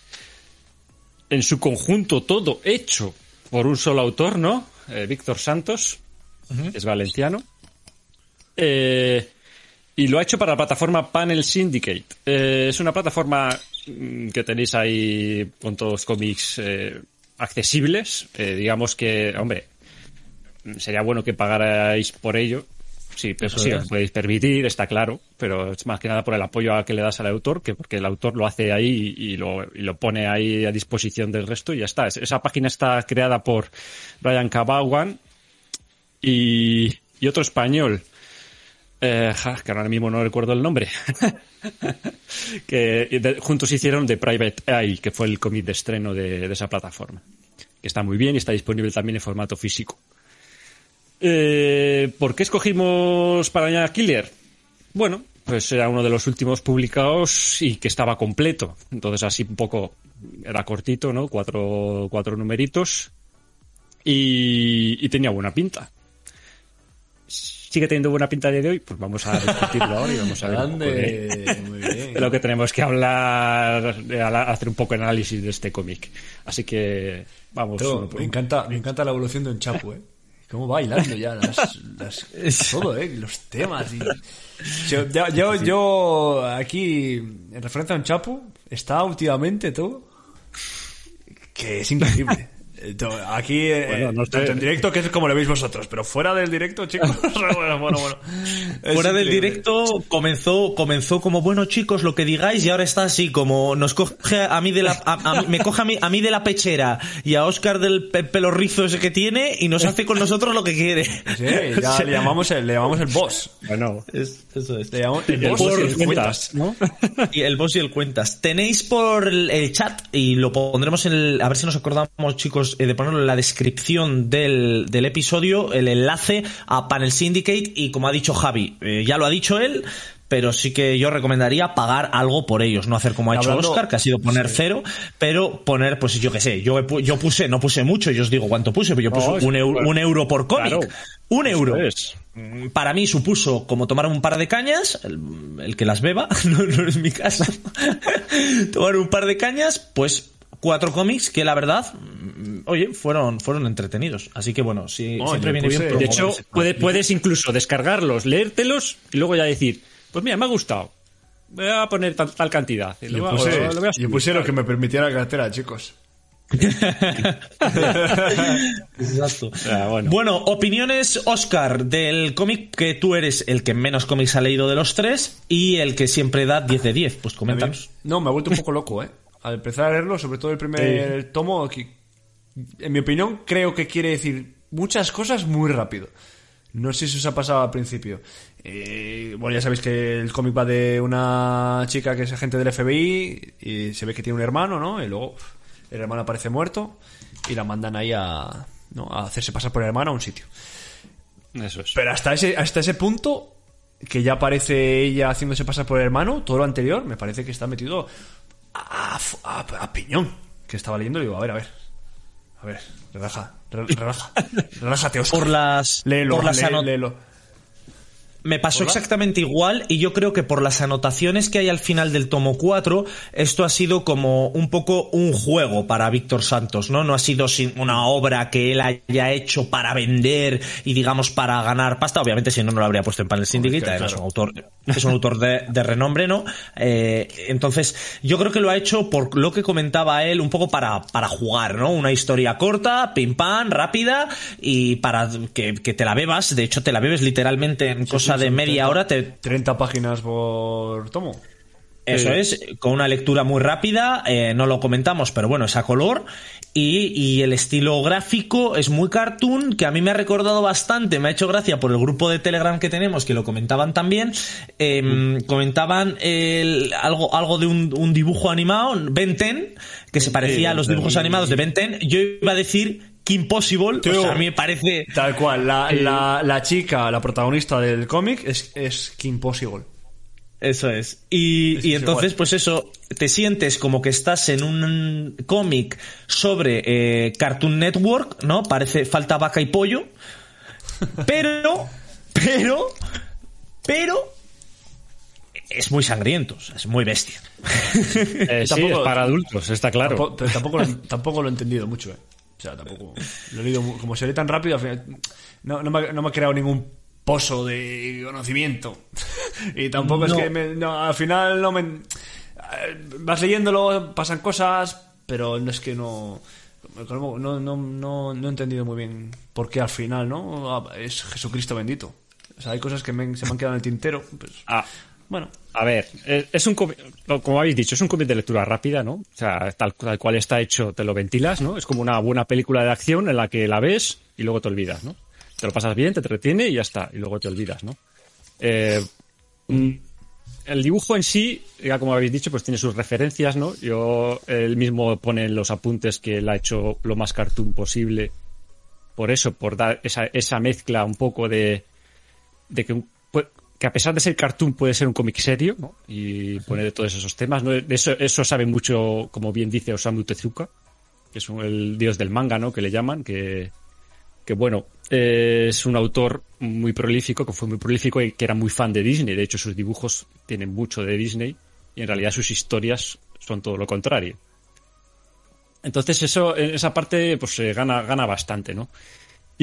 en su conjunto todo hecho por un solo autor, ¿no? Eh, Víctor Santos, es valenciano. Eh, y lo ha hecho para la plataforma Panel Syndicate. Eh, es una plataforma que tenéis ahí con todos los cómics eh, accesibles. Eh, digamos que, hombre, sería bueno que pagarais por ello. Sí, pero sí, os podéis permitir, está claro, pero es más que nada por el apoyo a que le das al autor, que porque el autor lo hace ahí y lo, y lo pone ahí a disposición del resto y ya está. Es- Esa página está creada por Brian Cabawan y, y otro español, eh, que ahora mismo no recuerdo el nombre, que de- juntos hicieron The Private Eye, que fue el cómic de estreno de, esa plataforma, que está muy bien y está disponible también en formato físico. Eh, ¿Por qué escogimos Paraña Killer? Bueno, pues era uno de los últimos publicados y que estaba completo. Entonces así un poco era cortito, ¿no? Cuatro, cuatro numeritos. Y tenía buena pinta. ¿Sigue teniendo buena pinta de hoy? Pues vamos a discutirlo ahora y vamos a ver de, Grande, muy bien. de lo que tenemos que hablar, hacer un poco de análisis de este cómic. Así que vamos. Me encanta, me encanta la evolución de un chapu, eh. Cómo bailando ya las, las- todo, eh, los temas y... Yo, yo, yo, yo aquí, en referencia a un chapu, está últimamente todo que es increíble. Aquí, eh, Bueno, no sé. tanto en directo, que es como lo veis vosotros, pero fuera del directo, chicos, bueno, bueno, bueno. Fuera del directo comenzó, comenzó como bueno chicos lo que digáis y ahora está así como nos coge a mí de la, a- a me coge a mí, a mí de la pechera y a Oscar del pe- pelo rizo ese que tiene y nos hace con nosotros lo que quiere. Sí, ya le llamamos el, le llamamos el boss. Bueno, Es- eso es. Le llamamos el boss y el cuentas, ¿no? Y el boss y el cuentas. Tenéis por el, el chat, y lo pondremos en el, a ver si nos acordamos, chicos, eh, de ponerlo en la descripción del, del episodio, el enlace a Panel Syndicate, y como ha dicho Javi, eh, ya lo ha dicho él, pero sí que yo recomendaría pagar algo por ellos, no hacer como ha hecho Oscar, que ha sido poner cero, pero poner, pues yo qué sé, yo, yo puse, no puse mucho, yo os digo cuánto puse, pero yo puse No, un, euro, un euro por cómic. Claro. un euro. es. Mm, Para mí supuso como tomar un par de cañas, el, el que las beba, no, no es mi caso. tomar un par de cañas, pues cuatro cómics que la verdad, oye, fueron, fueron entretenidos. Así que bueno, sí, siempre viene bien. de hecho, ese puede- cómic. puedes incluso descargarlos, leértelos y luego ya decir, pues mira, me ha gustado. Voy a poner tal, tal cantidad. Y Yo puse, lo voy a yo subir. puse lo que me permitiera la cartera, chicos. Exacto. Ah, bueno. Bueno, opiniones, Oscar, del cómic que tú eres el que menos cómics ha leído de los tres y el que siempre da 10 de 10. Pues coméntanos. No, me ha vuelto un poco loco, ¿eh? Al empezar a leerlo, sobre todo el primer tomo, que, en mi opinión, creo que quiere decir muchas cosas muy rápido. No sé si os ha pasado al principio. Eh, bueno, ya sabéis que el cómic va de una chica que es agente del FBI y se ve que tiene un hermano, ¿no? Y luego el hermano aparece muerto y la mandan ahí a, ¿no? a hacerse pasar por el hermano a un sitio. Eso es. Pero hasta ese, hasta ese punto, que ya aparece ella haciéndose pasar por el hermano, todo lo anterior, me parece que está metido a, a- a piñón. Que estaba leyendo y digo, a ver, a ver. A ver, relaja, re- relaja. Relájate, Oscar. Por las, Léelo, por las ano- léelo. Me pasó Hola. exactamente igual y yo creo que por las anotaciones que hay al final del tomo 4, esto ha sido como un poco un juego para Víctor Santos, ¿no? No ha sido una obra que él haya hecho para vender y digamos para ganar pasta. Obviamente si no, no lo habría puesto en Panel Syndicate, claro. además es un autor, es un autor de, de renombre, ¿no? Eh, entonces, yo creo que lo ha hecho por lo que comentaba él, un poco para, para jugar, ¿no? Una historia corta, pim pam, rápida y para que, que te la bebas. De hecho, te la bebes literalmente en cosa de media 30 hora. Te, 30 páginas por tomo. eso es, con una lectura muy rápida, eh, no lo comentamos, pero bueno, es a color. Y, y el estilo gráfico es muy cartoon, que a mí me ha recordado bastante, me ha hecho gracia por el grupo de Telegram que tenemos, que lo comentaban también. eh, Comentaban el- algo, algo de un, un dibujo animado, Ben 10, que se parecía a los Ben 10. dibujos animados de Ben 10. Yo iba a decir Kim Possible, o sea, a mí me parece... Tal cual, la, la, la chica, la protagonista del cómic es, es Kim Possible. Eso es. Y, Es y entonces, igual. pues eso, te sientes como que estás en un cómic sobre eh, Cartoon Network, ¿no? Parece falta vaca y pollo. Pero, pero, pero, es muy sangriento, o sea, es muy bestia. Eh, sí, Tampoco- es para adultos, está claro. Tampoco, pero tampoco lo, tampoco lo he entendido mucho, eh. O sea, tampoco. Lo he leído, como se lee tan rápido, al final. No, no, me, ha- no me ha creado ningún pozo de conocimiento. y tampoco No. es que. me- no, al final no me. eh, Vas leyéndolo, pasan cosas, pero no es que no. No, no, no, no, he entendido muy bien por qué al final, ¿no? Ah, Es Jesucristo bendito. O sea, hay cosas que me- se me han quedado en el tintero. Pues, Ah, bueno, A ver, eh, es un como habéis dicho, es un cómic de lectura rápida, ¿no? O sea, tal, cual está hecho, te lo ventilas, ¿no? Es como una buena película de acción en la que la ves y luego te olvidas, ¿no? Te lo pasas bien, te entretiene y ya está, y luego te olvidas, ¿no? Eh, mm, el dibujo en sí, ya como habéis dicho, pues tiene sus referencias, ¿no? Yo, él mismo pone los apuntes que él ha hecho lo más cartoon posible, por eso, por dar esa, esa mezcla un poco de, de que, un- que a pesar de ser cartoon puede ser un cómic serio ¿no? y pone de todos esos temas. ¿no? De Eso, eso sabe mucho, como bien dice Osamu Tezuka, que es un- el dios del manga, ¿no? que le llaman, que, que bueno, eh, es un autor muy prolífico, que fue muy prolífico y que era muy fan de Disney. De hecho, sus dibujos tienen mucho de Disney y en realidad sus historias son todo lo contrario. Entonces eso, en esa parte, pues eh, gana, gana bastante, ¿no?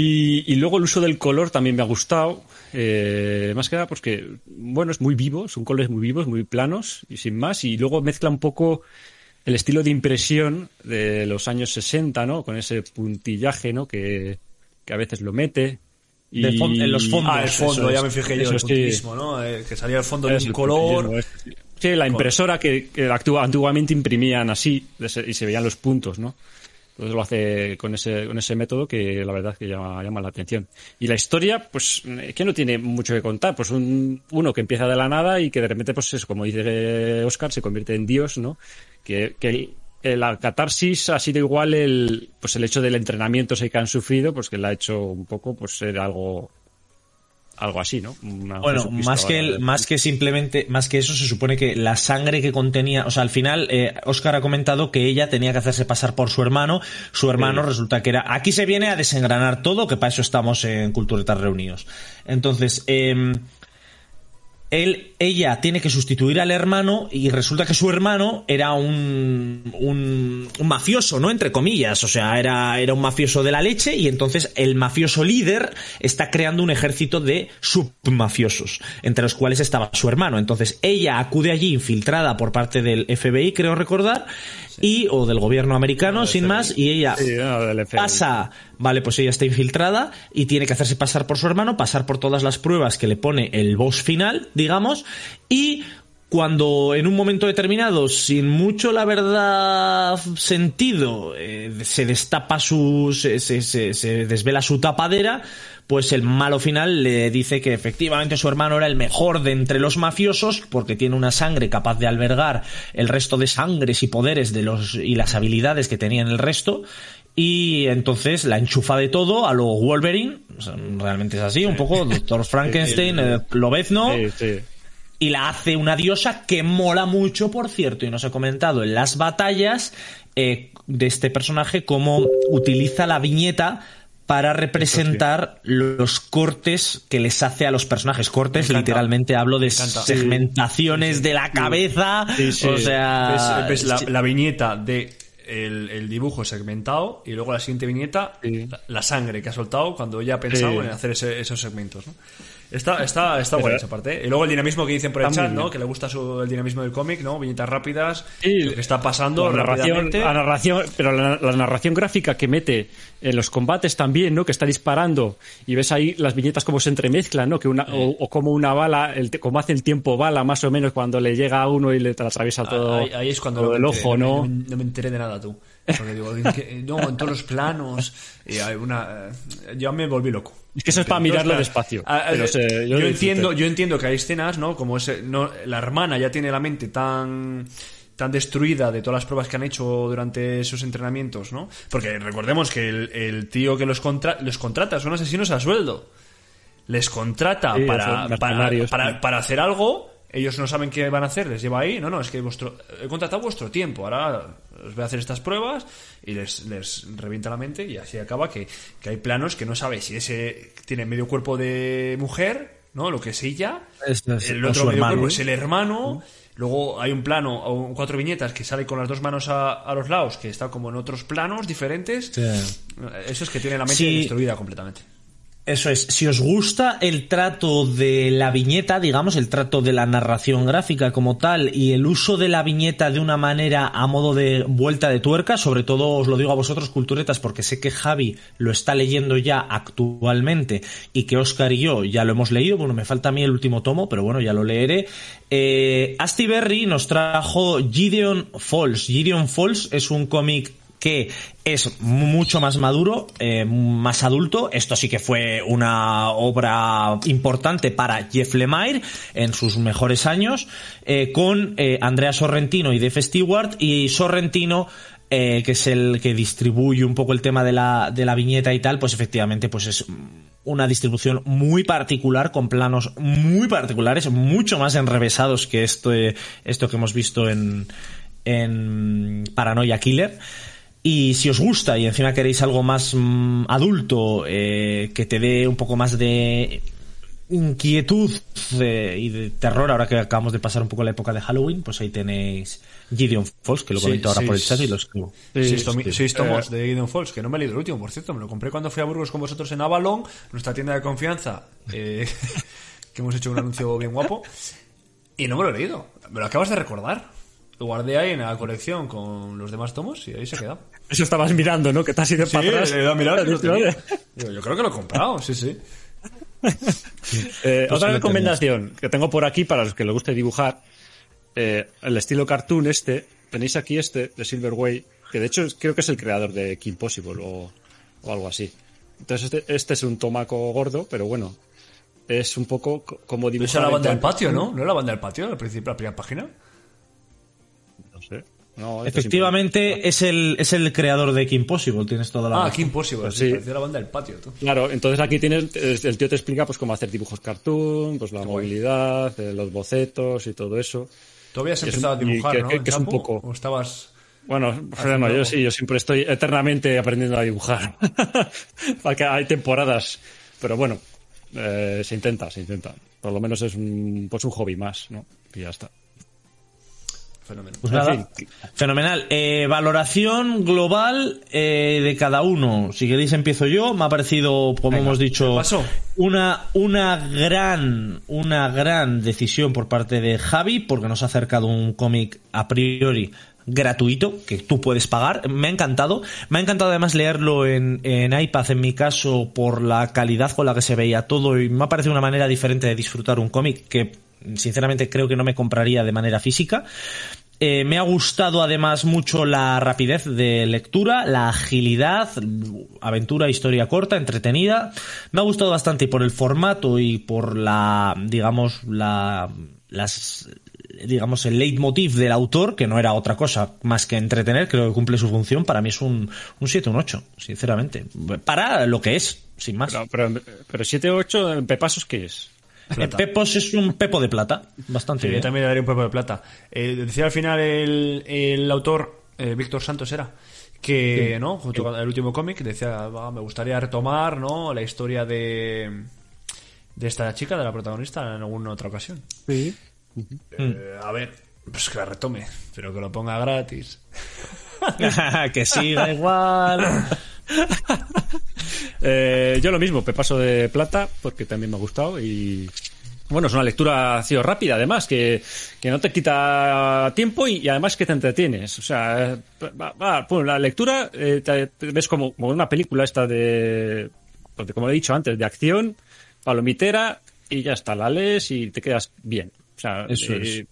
Y, y luego el uso del color también me ha gustado. eh, más que nada, pues que, bueno, es muy vivo, son colores muy vivos, muy planos y sin más. Y luego mezcla un poco el estilo de impresión de los años 60, ¿no? Con ese puntillaje, ¿no? Que, que a veces lo mete. Y... En los fondos. Ah, el fondo, ya me fijé yo, el sí. puntillismo, ¿no? Eh, que salía el fondo de un color. Sí, la impresora que, que antiguamente imprimían así y se veían los puntos, ¿no? Entonces lo hace con ese, con ese método que la verdad es que llama, llama la atención. Y la historia, pues, eh, que no tiene mucho que contar. Pues un, uno que empieza de la nada y que de repente, pues, es, como dice Oscar, se convierte en Dios, ¿no? Que, que la catarsis ha sido igual el, pues el hecho del entrenamiento que han sufrido, pues que le ha hecho un poco, pues, ser algo, algo así, ¿no? Una Bueno, más que, el- más que simplemente, más que eso, se supone que la sangre que contenía, o sea, al final, eh, Oscar ha comentado que ella tenía que hacerse pasar por su hermano, su hermano resulta que era, aquí se viene a desengranar todo, que para eso estamos en Culturetas reunidos. Entonces, em, él, ella tiene que sustituir al hermano y resulta que su hermano era un, un, un mafioso, ¿no? Entre comillas, o sea, era, era un mafioso de la leche y entonces el mafioso líder está creando un ejército de submafiosos, entre los cuales estaba su hermano. Entonces ella acude allí infiltrada por parte del FBI, creo recordar, y, o del gobierno americano, sin más, y ella Sí, no, pasa, vale, pues ella está infiltrada y tiene que hacerse pasar por su hermano, pasar por todas las pruebas que le pone el boss final, digamos, y cuando en un momento determinado, sin mucho la verdad sentido, eh, se destapa su, se, se- se- se desvela su tapadera, pues el malo final le dice que efectivamente su hermano era el mejor de entre los mafiosos porque tiene una sangre capaz de albergar el resto de sangres y poderes de los y las habilidades que tenían el resto y entonces la enchufa de todo a lo Wolverine, o sea, realmente es así, un poco Doctor Frankenstein, eh, Lobezno, Sí, sí. Y la hace una diosa que mola mucho, por cierto, y nos ha comentado en las batallas eh, de este personaje cómo utiliza la viñeta para representar los cortes que les hace a los personajes. Cortes, literalmente hablo de segmentaciones de la cabeza. Sí, sí. O sea, ves, ves la, la viñeta de el, el dibujo segmentado y luego la siguiente viñeta Sí. la, la sangre que ha soltado cuando ya ha pensado Sí. en hacer ese- esos segmentos ¿no? Está está está guay esa parte ¿eh? y luego el dinamismo que dicen por el chat ¿no? que le gusta su- el dinamismo del cómic ¿no? viñetas rápidas lo que está pasando la narración, la narración, pero la, la narración gráfica que mete en los combates también, ¿no? Que está disparando y ves ahí las viñetas como se entremezclan, ¿no? Que una, o, o como una bala, el, como hace el tiempo bala más o menos cuando le llega a uno y le atraviesa todo, ahí, ahí es cuando todo no el me ojo, ¿no? no me enteré de nada tú porque digo no en todos los planos y hay una eh, yo me volví loco Es que eso es para mirarlo claro, despacio. ah, Pero, yo entiendo yo entiendo que hay escenas no como ese no la hermana ya tiene la mente tan tan destruida de todas las pruebas que han hecho durante esos entrenamientos, ¿no? Porque recordemos que el, el tío que los, contra los contrata son asesinos a sueldo. Les contrata Sí, para, para, para hacer algo, ellos no saben qué van a hacer, les lleva ahí, no, no, es que vuestro, he contratado vuestro tiempo, ahora os voy a hacer estas pruebas y les, les revienta la mente y así acaba que, que hay planos que no sabes si ese tiene medio cuerpo de mujer, ¿no? Lo que es ella, Es- es- el otro medio hermano. cuerpo es el hermano, luego hay un plano, o cuatro viñetas que sale con las dos manos a, a los lados, que está como en otros planos diferentes, Sí. eso es que tiene la mente Sí. destruida completamente. Eso es, si os gusta el trato de la viñeta, digamos, el trato de la narración gráfica como tal y el uso de la viñeta de una manera a modo de vuelta de tuerca, sobre todo os lo digo a vosotros culturetas porque sé que Javi lo está leyendo ya actualmente y que Oscar y yo ya lo hemos leído, bueno, me falta a mí el último tomo, pero bueno, ya lo leeré. Eh, Asti Berry nos trajo Gideon Falls. Gideon Falls es un cómic que es mucho más maduro, eh, más adulto. Esto sí que fue una obra importante para Jeff Lemire en sus mejores años, eh, con eh, Andrea Sorrentino y Def Stewart, y Sorrentino que es el que distribuye un poco el tema de la, de la viñeta y tal, pues efectivamente pues es una distribución muy particular, con planos muy particulares, mucho más enrevesados que esto, esto que hemos visto en, en Paranoia Killer. Y si os gusta y encima queréis algo más mm, adulto, eh, que te dé un poco más de inquietud eh, y de terror, ahora que acabamos de pasar un poco la época de Halloween, pues ahí tenéis Gideon Falls, que lo Sí, comento ahora sí, por el chat y sí. lo escribo. sí. seis tomos Eh, de Gideon Falls, que no me he leído el último, por cierto, me lo compré cuando fui a Burgos con vosotros en Avalon, nuestra tienda de confianza, eh, que hemos hecho un anuncio bien guapo, y no me lo he leído. Me lo acabas de recordar. Lo guardé ahí en la colección con los demás tomos y ahí se ha quedado. Eso estabas mirando, ¿no? Que te has ido Sí, para atrás. le he dado a mirar y lo Digo, tenía. Digo, yo creo que lo he comprado, sí, sí. Eh, Pues otra recomendación que tengo por aquí para los que les guste dibujar, eh, el estilo cartoon este, tenéis aquí este de Silverway, que de hecho creo que es el creador de Kim Possible o, o algo así. Entonces este, este es un tomaco gordo, pero bueno, es un poco co- como Esa dibujar. es la banda del patio, ¿no? ¿No es la banda del patio, al principio, la primera página? No este Efectivamente, es el, es el creador de Kim Possible, tienes toda la Ah. Kim Possible, Pues sí. la banda del patio, tú. Claro, entonces aquí tienes, el tío te explica pues cómo hacer dibujos cartoon, pues la movilidad, eh, los bocetos y todo eso. Tú habías empezado un- a dibujar, y que- ¿no? que- es un poco- ¿O estabas...? Bueno, yo sí, yo siempre estoy eternamente aprendiendo a dibujar. Porque hay temporadas. Pero bueno, eh, se intenta, se intenta. Por lo menos es un, pues un hobby más, ¿no? Y ya está. Fenómeno. Pues En nada, fin. fenomenal. Eh, valoración global eh, de cada uno. Si queréis empiezo yo. Me ha parecido, como Venga, hemos dicho, una una gran una gran decisión por parte de Javi porque nos ha acercado un cómic a priori gratuito que tú puedes pagar. Me ha encantado. Me ha encantado además leerlo en, en iPad en mi caso por la calidad con la que se veía todo y me ha parecido una manera diferente de disfrutar un cómic que sinceramente creo que no me compraría de manera física. Eh, me ha gustado además mucho la rapidez de lectura, la agilidad, aventura, historia corta, entretenida. Me ha gustado bastante por el formato y por la, digamos, la, las, digamos, el leitmotiv del autor, que no era otra cosa más que entretener, creo que cumple su función. Para mí es un, un 7, un 8, sinceramente. Para lo que es, sin más. Pero, pero, pero 7-8 en pepasos, ¿qué es? Eh, Pepos es un pepo de plata, bastante Sí, yo bien. también le daría un poco de plata. Eh, decía al final el, el autor, eh, Víctor Santos era, que, ¿no? Junto con el último cómic decía, "Va, me gustaría retomar, ¿no? La historia de de esta chica, de la protagonista, en alguna otra ocasión. Sí. Eh, a ver, pues que la retome, pero que lo ponga gratis. que siga igual. Eh, yo lo mismo, Pepaso de Plata, porque también me ha gustado y... Bueno, es una lectura ha sido rápida, además, que, que no te quita tiempo y, y además que te entretienes. O sea, va, va, pues la lectura eh, te, te ves como, como una película esta de, pues como he dicho antes, de acción, palomitera y ya está, la lees y te quedas bien. O sea, Eso eh,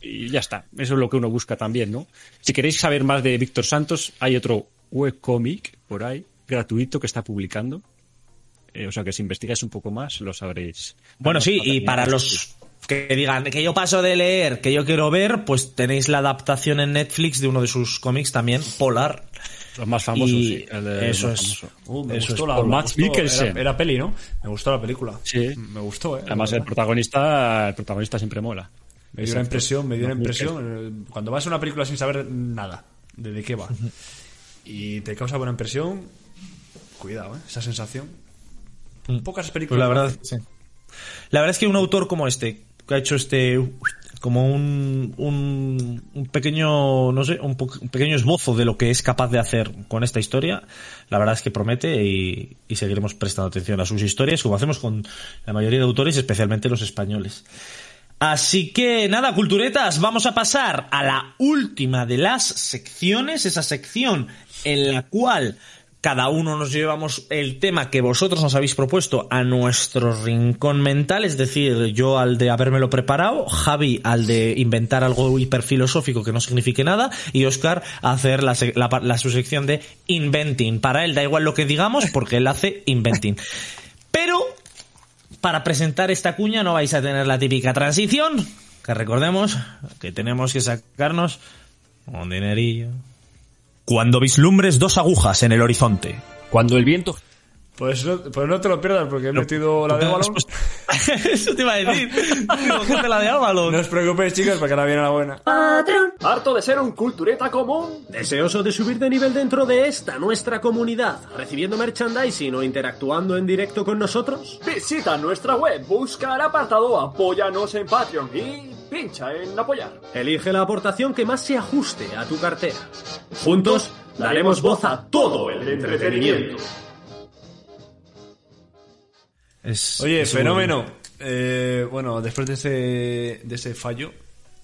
y ya está. Eso es lo que uno busca también, ¿no? Si queréis saber más de Víctor Santos, hay otro webcomic por ahí, gratuito, que está publicando. Eh, o sea que si investigáis un poco más, lo sabréis. Bueno, sí, y para los que digan que yo paso de leer, que yo quiero ver, pues tenéis la adaptación en Netflix de uno de sus cómics también, Polar. Los más famosos, Y sí. el de- eso más es. famoso. Uh, me Eso gustó es la me gustó, Mikkelsen. Era, era peli, ¿no? Me gustó la película. Sí. Me gustó, ¿eh? Además, el protagonista, el protagonista siempre mola. Me dio una impresión, me dio una impresión. eh, Cuando vas a una película sin saber nada de, de qué va y te causa buena impresión, cuidado, ¿eh? esa sensación. Pocas Pues películas. la lo verdad. La verdad es que un autor como este, que ha hecho este como un, un, pequeño, no sé, un, pequeño esbozo de lo que es capaz de hacer con esta historia, la verdad es que promete y seguiremos prestando atención a sus historias, como hacemos con la mayoría de autores, especialmente los españoles. Así que nada, culturetas, vamos a pasar a la última de las secciones, esa sección en la cual cada uno nos llevamos el tema que vosotros nos habéis propuesto a nuestro rincón mental, es decir, yo al de habérmelo preparado, Javi al de inventar algo hiperfilosófico que no signifique nada y Oscar a hacer la, la, la su sección de inventing. Para él da igual lo que digamos porque él hace inventing. Pero para presentar esta cuña no vais a tener la típica transición, que recordemos que tenemos que sacarnos un dinerillo. Cuando vislumbres dos agujas en el horizonte. Cuando el viento. Pues, no, pues no te lo pierdas porque he metido la de Avalon. Eso te iba a decir. La de Avalon. No os preocupéis, chicas, porque ahora viene la buena. ¿Harto de ser un cultureta común? ¿Deseoso de subir de nivel dentro de esta, nuestra comunidad, recibiendo merchandising o interactuando en directo con nosotros? Visita nuestra web, busca el apartado Apóyanos en Patreon y pincha en apoyar. Elige la aportación que más se ajuste a tu cartera. Juntos daremos voz a todo el entretenimiento. Es- Oye, es fenómeno. Eh, bueno, después de ese, de ese fallo,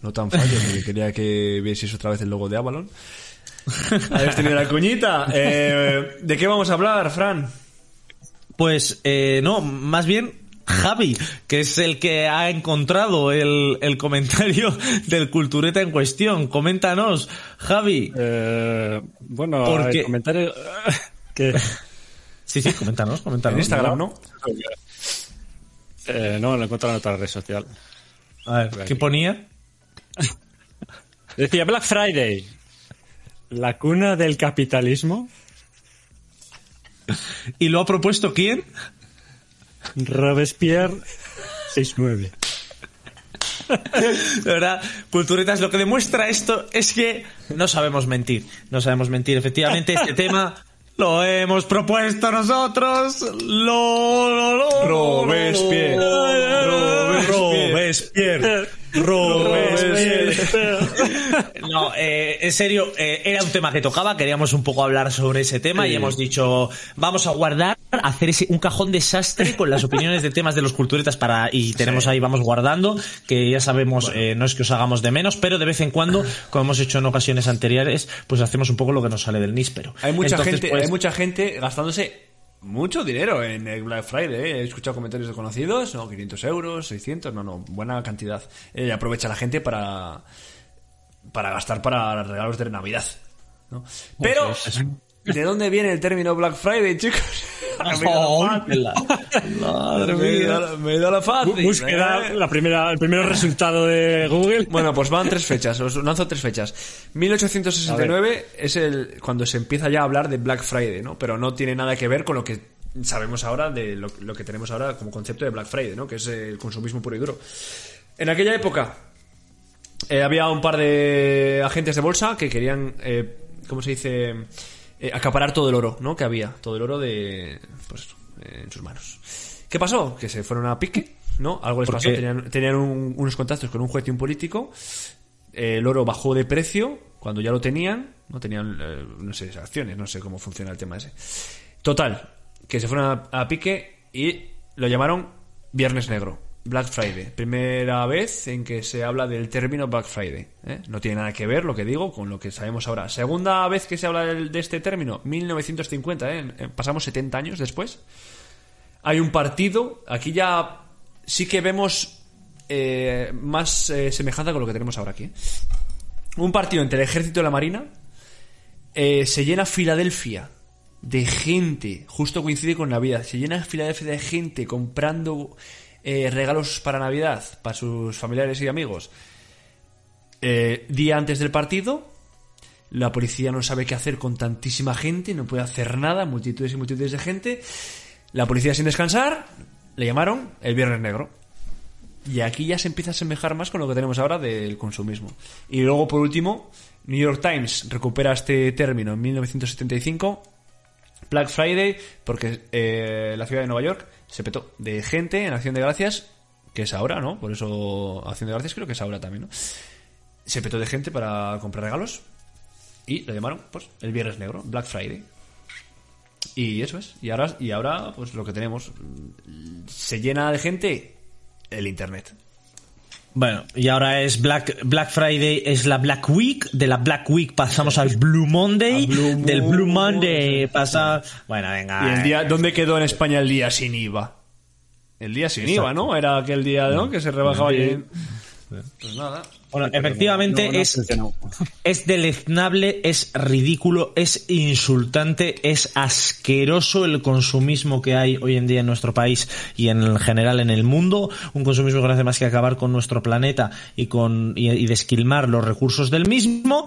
no tan fallo, porque quería que vieseis otra vez el logo de Avalon. Habéis tenido la cuñita. Eh, ¿De qué vamos a hablar, Fran? Pues eh, no, más bien Javi, que es el que ha encontrado el, el comentario del cultureta en cuestión. Coméntanos, Javi. Eh, bueno, Porque- el comentario. que, Sí, sí, coméntanos, coméntanos. En Instagram, ¿no? eh, no, lo he encontrado en otra red social. A ver, ¿qué ponía? Decía Black Friday, la cuna del capitalismo. ¿Y lo ha propuesto quién? Robespierre 69. De verdad, Culturetas, lo que demuestra esto es que no sabemos mentir. No sabemos mentir. Efectivamente, este tema lo hemos propuesto nosotros. Lo, lo, lo, Robespierre. Robespierre. Robespierre. No, eh, en serio, eh, era un tema que tocaba, queríamos un poco hablar sobre ese tema y hemos dicho, vamos a guardar, hacer ese, un cajón desastre con las opiniones de temas de los culturetas para, y tenemos ahí, vamos guardando, que ya sabemos, eh, no es que os hagamos de menos, pero de vez en cuando, como hemos hecho en ocasiones anteriores, pues hacemos un poco lo que nos sale del níspero. Hay mucha Entonces, gente, pues, hay mucha gente gastándose mucho dinero en el Black Friday. ¿eh? He escuchado comentarios de conocidos, no, 500 euros, 600, no, no, buena cantidad. Eh, aprovecha la gente para para gastar para regalos de Navidad. ¿no? Pero, ¿de dónde viene el término Black Friday, chicos? Me la. Madre Me mía. da la- me da la fácil. Búsqueda, ¿eh? la primera, el primer resultado de Google. Bueno, pues van tres fechas, os lanzo tres fechas. 1869 es el cuando se empieza ya a hablar de Black Friday, ¿no? Pero no tiene nada que ver con lo que sabemos ahora de lo, lo que tenemos ahora como concepto de Black Friday, ¿no? Que es el consumismo puro y duro. En aquella época eh, había un par de agentes de bolsa que querían eh, ¿cómo se dice? Eh, acaparar todo el oro, ¿no? Que había, todo el oro de, pues, eh, en sus manos. ¿Qué pasó? Que se fueron a pique, ¿no? Algo les ¿Por pasó, qué? tenían, tenían un- unos contactos con un juez y un político, eh, el oro bajó de precio cuando ya lo tenían, no tenían, eh, no sé, acciones, no sé cómo funciona el tema ese. Total, que se fueron a, a pique y lo llamaron Viernes Negro, Black Friday. Primera vez en que se habla del término Black Friday. ¿eh? No tiene nada que ver lo que digo con lo que sabemos ahora. Segunda vez que se habla de este término, 1950, ¿eh? Eh, pasamos 70 años después. Hay un partido, aquí ya sí que vemos eh, más semejanza con lo que tenemos ahora aquí. Un partido entre el ejército y la marina. se llena Filadelfia de gente, justo coincide con Navidad, se llena Filadelfia de gente comprando eh, regalos para Navidad, para sus familiares y amigos. Eh, día antes del partido, la policía no sabe qué hacer con tantísima gente, no puede hacer nada, multitudes y multitudes de gente. La policía sin descansar, le llamaron el Viernes Negro. Y aquí ya se empieza a asemejar más con lo que tenemos ahora del consumismo. Y luego, por último, New York Times recupera este término en 1975, Black Friday, porque eh, la ciudad de Nueva York se petó de gente en Acción de Gracias, que es ahora, ¿no? Por eso Acción de Gracias creo que es ahora también, ¿no? Se petó de gente para comprar regalos y lo llamaron, pues, el Viernes Negro, Black Friday. Y eso es. Y ahora, y ahora pues lo que tenemos, mm, se llena de gente el Internet. Bueno, y ahora es Black, Black Friday, es la Black Week. De la Black Week pasamos al Blue Monday. Blue del Blue Monday. Pasa. Bueno, venga. ¿Y el eh. día, dónde quedó en España el día sin IVA? El día sin IVA, ¿no? Era aquel día, ¿no? Que se rebajaba allí. Pues nada. Bueno, efectivamente No, no es, es deleznable, es ridículo, es insultante, es asqueroso el consumismo que hay hoy en día en nuestro país y en general en el mundo. Un consumismo que no hace más que acabar con nuestro planeta y, con, y, y desquilmar los recursos del mismo.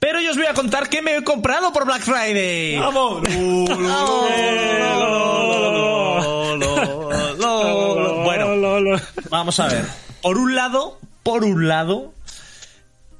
Pero yo os voy a contar qué me he comprado por Black Friday. ¡Vamos! Bueno, vamos a ver. Por un lado, por un lado,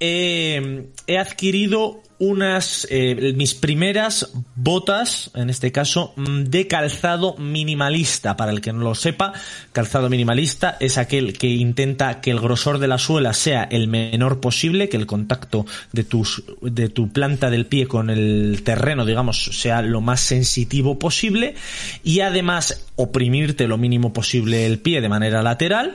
eh, he adquirido unas eh, mis primeras botas, en este caso, mm, de calzado minimalista. Para el que no lo sepa, calzado minimalista es aquel que intenta que el grosor de la suela sea el menor posible, que el contacto de tus de tu planta del pie con el terreno, digamos, sea lo más sensitivo posible y además oprimirte lo mínimo posible el pie de manera lateral.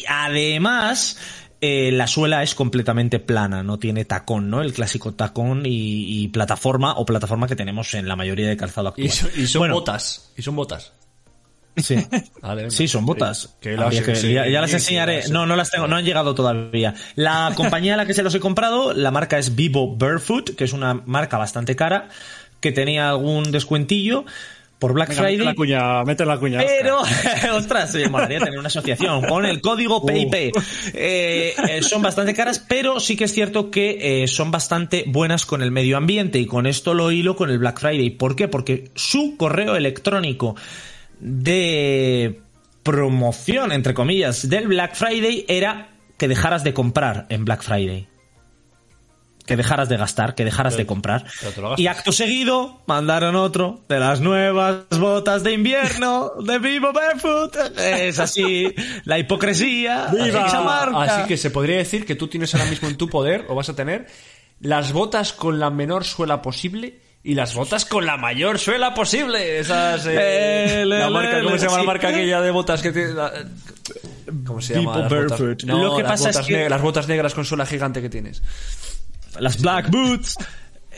Y además, eh, la suela es completamente plana, no tiene tacón, ¿no? El clásico tacón y, y plataforma o plataforma que tenemos en la mayoría de calzado actual. Y, son- y son Bueno, botas. Y son botas. Sí. Vale. Sí, son botas. Que- que las- Habría que- sí, ya, ya las enseñaré. No, no las tengo, no han llegado todavía. La compañía a la que se los he comprado, la marca es Vivo Barefoot, que es una marca bastante cara, que tenía algún descuentillo por Black Venga, mete Friday. la cuña, mete la cuña. Pero, ostras, me molaría tener una asociación con el código PIP. Eh, eh, son bastante caras, pero sí que es cierto que eh, son bastante buenas con el medio ambiente y con esto lo hilo con el Black Friday. ¿Por qué? Porque su correo electrónico de promoción, entre comillas, del Black Friday era que dejaras de comprar en Black Friday. Que dejaras de gastar, que dejaras de comprar. Y acto seguido mandaron otro de las nuevas botas de invierno de Vivo Barefoot. Es así la hipocresía. ¡Viva! Marca. Así que se podría decir que tú tienes ahora mismo en tu poder, o vas a tener, las botas con la menor suela posible y las botas con la mayor suela posible. Esas. eh, le, la marca, ¿Cómo le, se llama sí. la marca aquella de botas que tiene? la- ¿Cómo se llama? Las botas-. No, Lo que las pasa es que- las botas negras con suela gigante que tienes. Las Black Boots.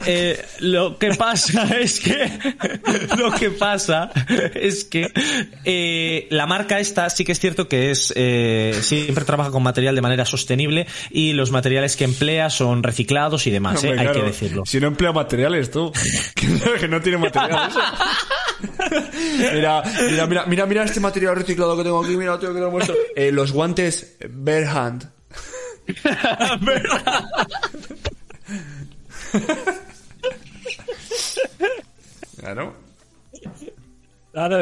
Eh, lo que pasa es que lo que pasa es que eh, la marca esta sí que es cierto que es eh, siempre trabaja con material de manera sostenible y los materiales que emplea son reciclados y demás, eh, Hombre, hay claro, que decirlo. Si no emplea materiales, tú. que, que no tiene materiales. mira, mira, mira, mira, mira este material reciclado que tengo aquí. Mira, tío, que te lo muestro. Eh, los guantes Bare Hand. claro. Claro,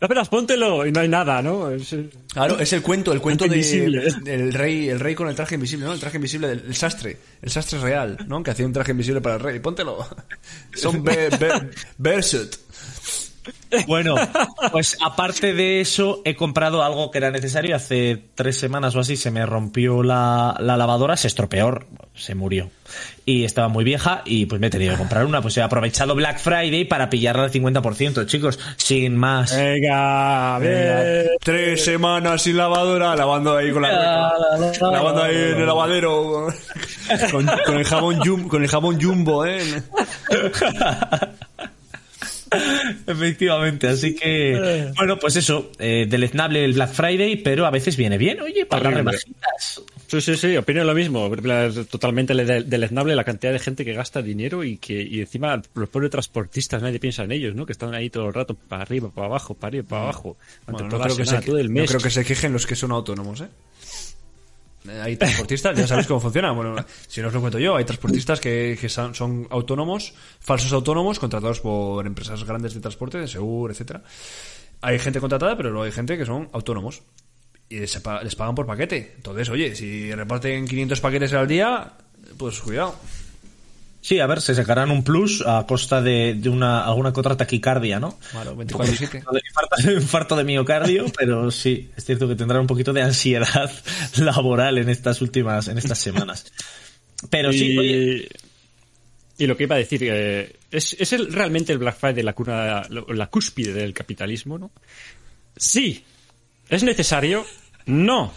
No, pero póntelo y no hay nada, ¿no? Es- Claro, es el cuento, el cuento de, del rey, el rey con el traje invisible, ¿no? El traje invisible del el sastre, el sastre real, ¿no? Que hacía un traje invisible para el rey. Póntelo. Son be, be-. Bueno, pues aparte de eso, he comprado algo que era necesario. Hace tres semanas o así se me rompió la, la lavadora, se estropeó, se murió. Y estaba muy vieja y pues me he tenido que comprar una. Pues he aprovechado Black Friday para pillarla al 50%, chicos, sin más. Venga. Tres semanas sin lavadora, lavando ahí con la lavando ahí en el lavadero con, con el jabón con el jabón jumbo, ¿eh? Efectivamente, así que bueno, pues eso, eh, deleznable el Black Friday, pero a veces viene bien, oye, para rebajitas. Sí, sí, sí, opino lo mismo. Totalmente le- deleznable la cantidad de gente que gasta dinero y que y encima los pobres transportistas nadie piensa en ellos, ¿no? Que están ahí todo el rato para arriba, para abajo, para arriba, para abajo. Bueno, durante no creo, que se, todo el no creo que se quejen los que son autónomos, ¿eh? Hay transportistas, ya sabéis cómo funciona. Bueno, si no os lo cuento yo, hay transportistas que, que son, autónomos, falsos autónomos, contratados por empresas grandes de transporte, de seguro, etcétera. Hay gente contratada, pero luego hay gente que son autónomos. Y pa- les pagan por paquete. Entonces, oye, si reparten 500 paquetes al día, pues cuidado. Sí, a ver, se sacarán un plus a costa de, de una alguna que otra taquicardia, ¿no? Claro, Un 24/7. poco de infarto, infarto de miocardio, pero sí, es cierto que tendrán un poquito de ansiedad laboral en estas últimas, en estas semanas. Pero sí, y, oye, y lo que iba a decir, eh, ¿es, es el- realmente el Black Friday la, cuna, la cúspide del capitalismo, ¿no? Sí. ¿Es necesario? No.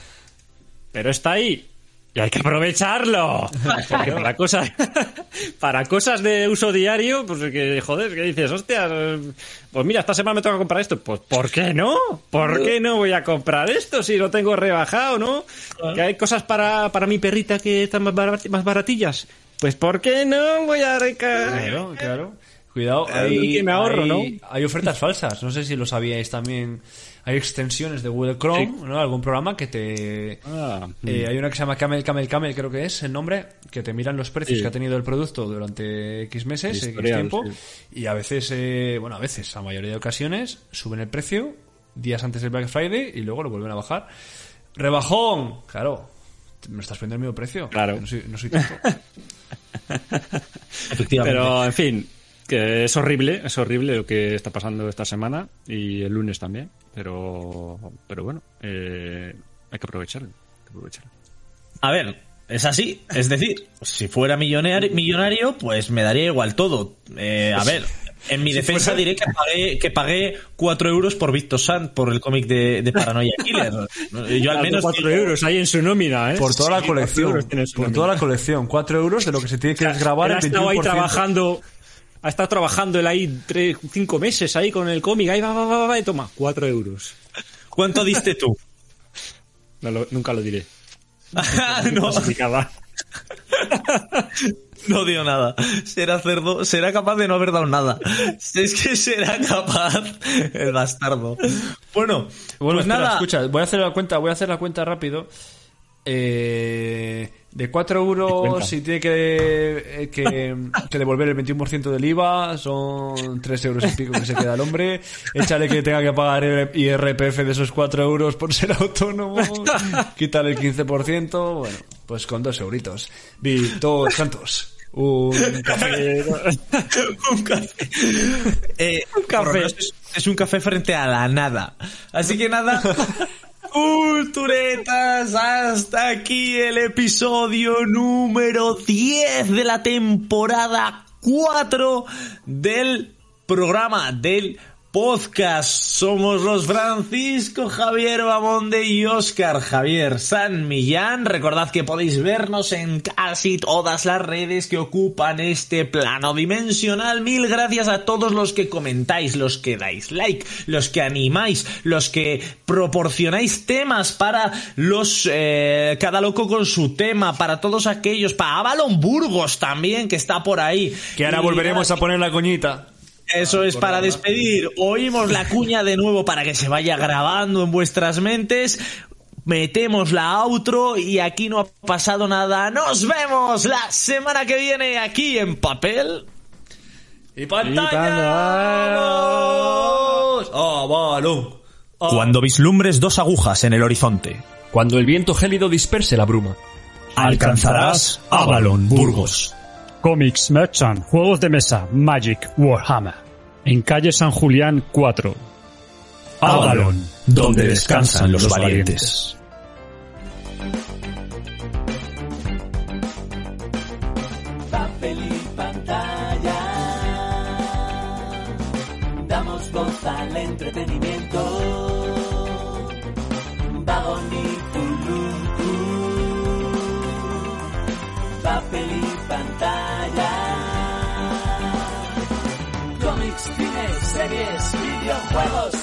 Pero está ahí. Y hay que aprovecharlo. Porque para cosas, para cosas de uso diario, pues que, joder, que dices, hostia, pues mira, esta semana me toca comprar esto. Pues, ¿por qué no? ¿Por qué no voy a comprar esto si lo tengo rebajado, no? Que hay cosas para, para mi perrita que están más, barat- más baratillas. Pues, ¿por qué no voy a recargar? Claro, claro. Cuidado, hay, que me ahorro, hay- ¿no? Hay ofertas falsas. No sé si lo sabíais también. Hay extensiones de Google Chrome, ¿no? Algún programa que te... Ah, Eh, hay una que se llama Camel, Camel, Camel, creo que es el nombre, que te miran los precios Sí. que ha tenido el producto durante X meses, X tiempo, sí. y a veces, eh, bueno, a veces, a mayoría de ocasiones, suben el precio días antes del Black Friday y luego lo vuelven a bajar. ¡Rebajón! Claro, me estás poniendo el mismo precio. Claro. No soy, no soy tonto. efectivamente. Pero, en fin, que es horrible, es horrible lo que está pasando esta semana y el lunes también. Pero, pero bueno, eh, hay que aprovecharlo. hay que aprovecharlo. A ver, es así. Es decir, si fuera millonario, millonario pues me daría igual todo. Eh, a ver, en mi defensa diré que pagué, que pagué 4 euros por Victor Sand, por el cómic de, de Paranoia Killer. Yo al menos... 4 euros ahí en su nómina, ¿eh? Por toda la Sí, colección. Por nómina. toda la colección. 4 euros de lo que se tiene que grabar Él ha el 21%. estado ahí trabajando, ha estado trabajando él ahí tres, cinco meses ahí con el cómic, ahí va, va, va, va, y toma, 4 euros. ¿Cuánto diste tú? No lo- nunca lo diré. no, Explicaba. no dio nada. Será cerdo, será capaz de no haber dado nada. Es que será capaz el bastardo. Bueno, Bueno, pues espera, nada. escucha, voy a hacer la cuenta, voy a hacer la cuenta rápido. Eh, de 4 euros, si tiene que, eh, que, que devolver el 21% del IVA, son 3 euros y pico que se queda el hombre. Échale que tenga que pagar el IRPF de esos 4 euros por ser autónomo. Quítale el 15%. Bueno, pues con 2 euritos. Víctor Santos. Un café. un café. Eh, menos Es, es un café frente a la nada. Así que nada. Culturetas, hasta aquí el episodio número 10 de la temporada 4 del programa del podcast. Somos los Francisco Javier Bamonde y Oscar Javier San Millán. Recordad que podéis vernos en casi todas las redes que ocupan este plano dimensional. Mil gracias a todos los que comentáis, los que dais like, los que animáis, los que proporcionáis temas para los eh, cada loco con su tema, para todos aquellos, para Avalon Burgos también que está por ahí. Que ahora Y volveremos a poner la coñita. Eso es para despedir. Oímos la cuña de nuevo para que se vaya grabando en vuestras mentes. Metemos la outro y aquí no ha pasado nada. Nos vemos la semana que viene aquí en papel. Y pantalla. ¡Oh! Avalon. A- Cuando vislumbres dos agujas en el horizonte, Cuando el viento gélido disperse la bruma. alcanzarás Avalon, Burgos. Comics Merchant, juegos de mesa, Magic, Warhammer. En calle San Julián 4. Avalon, donde descansan los valientes. papel y pantalla. Damos voz al entretenimiento. Cómics, cines, series, videojuegos.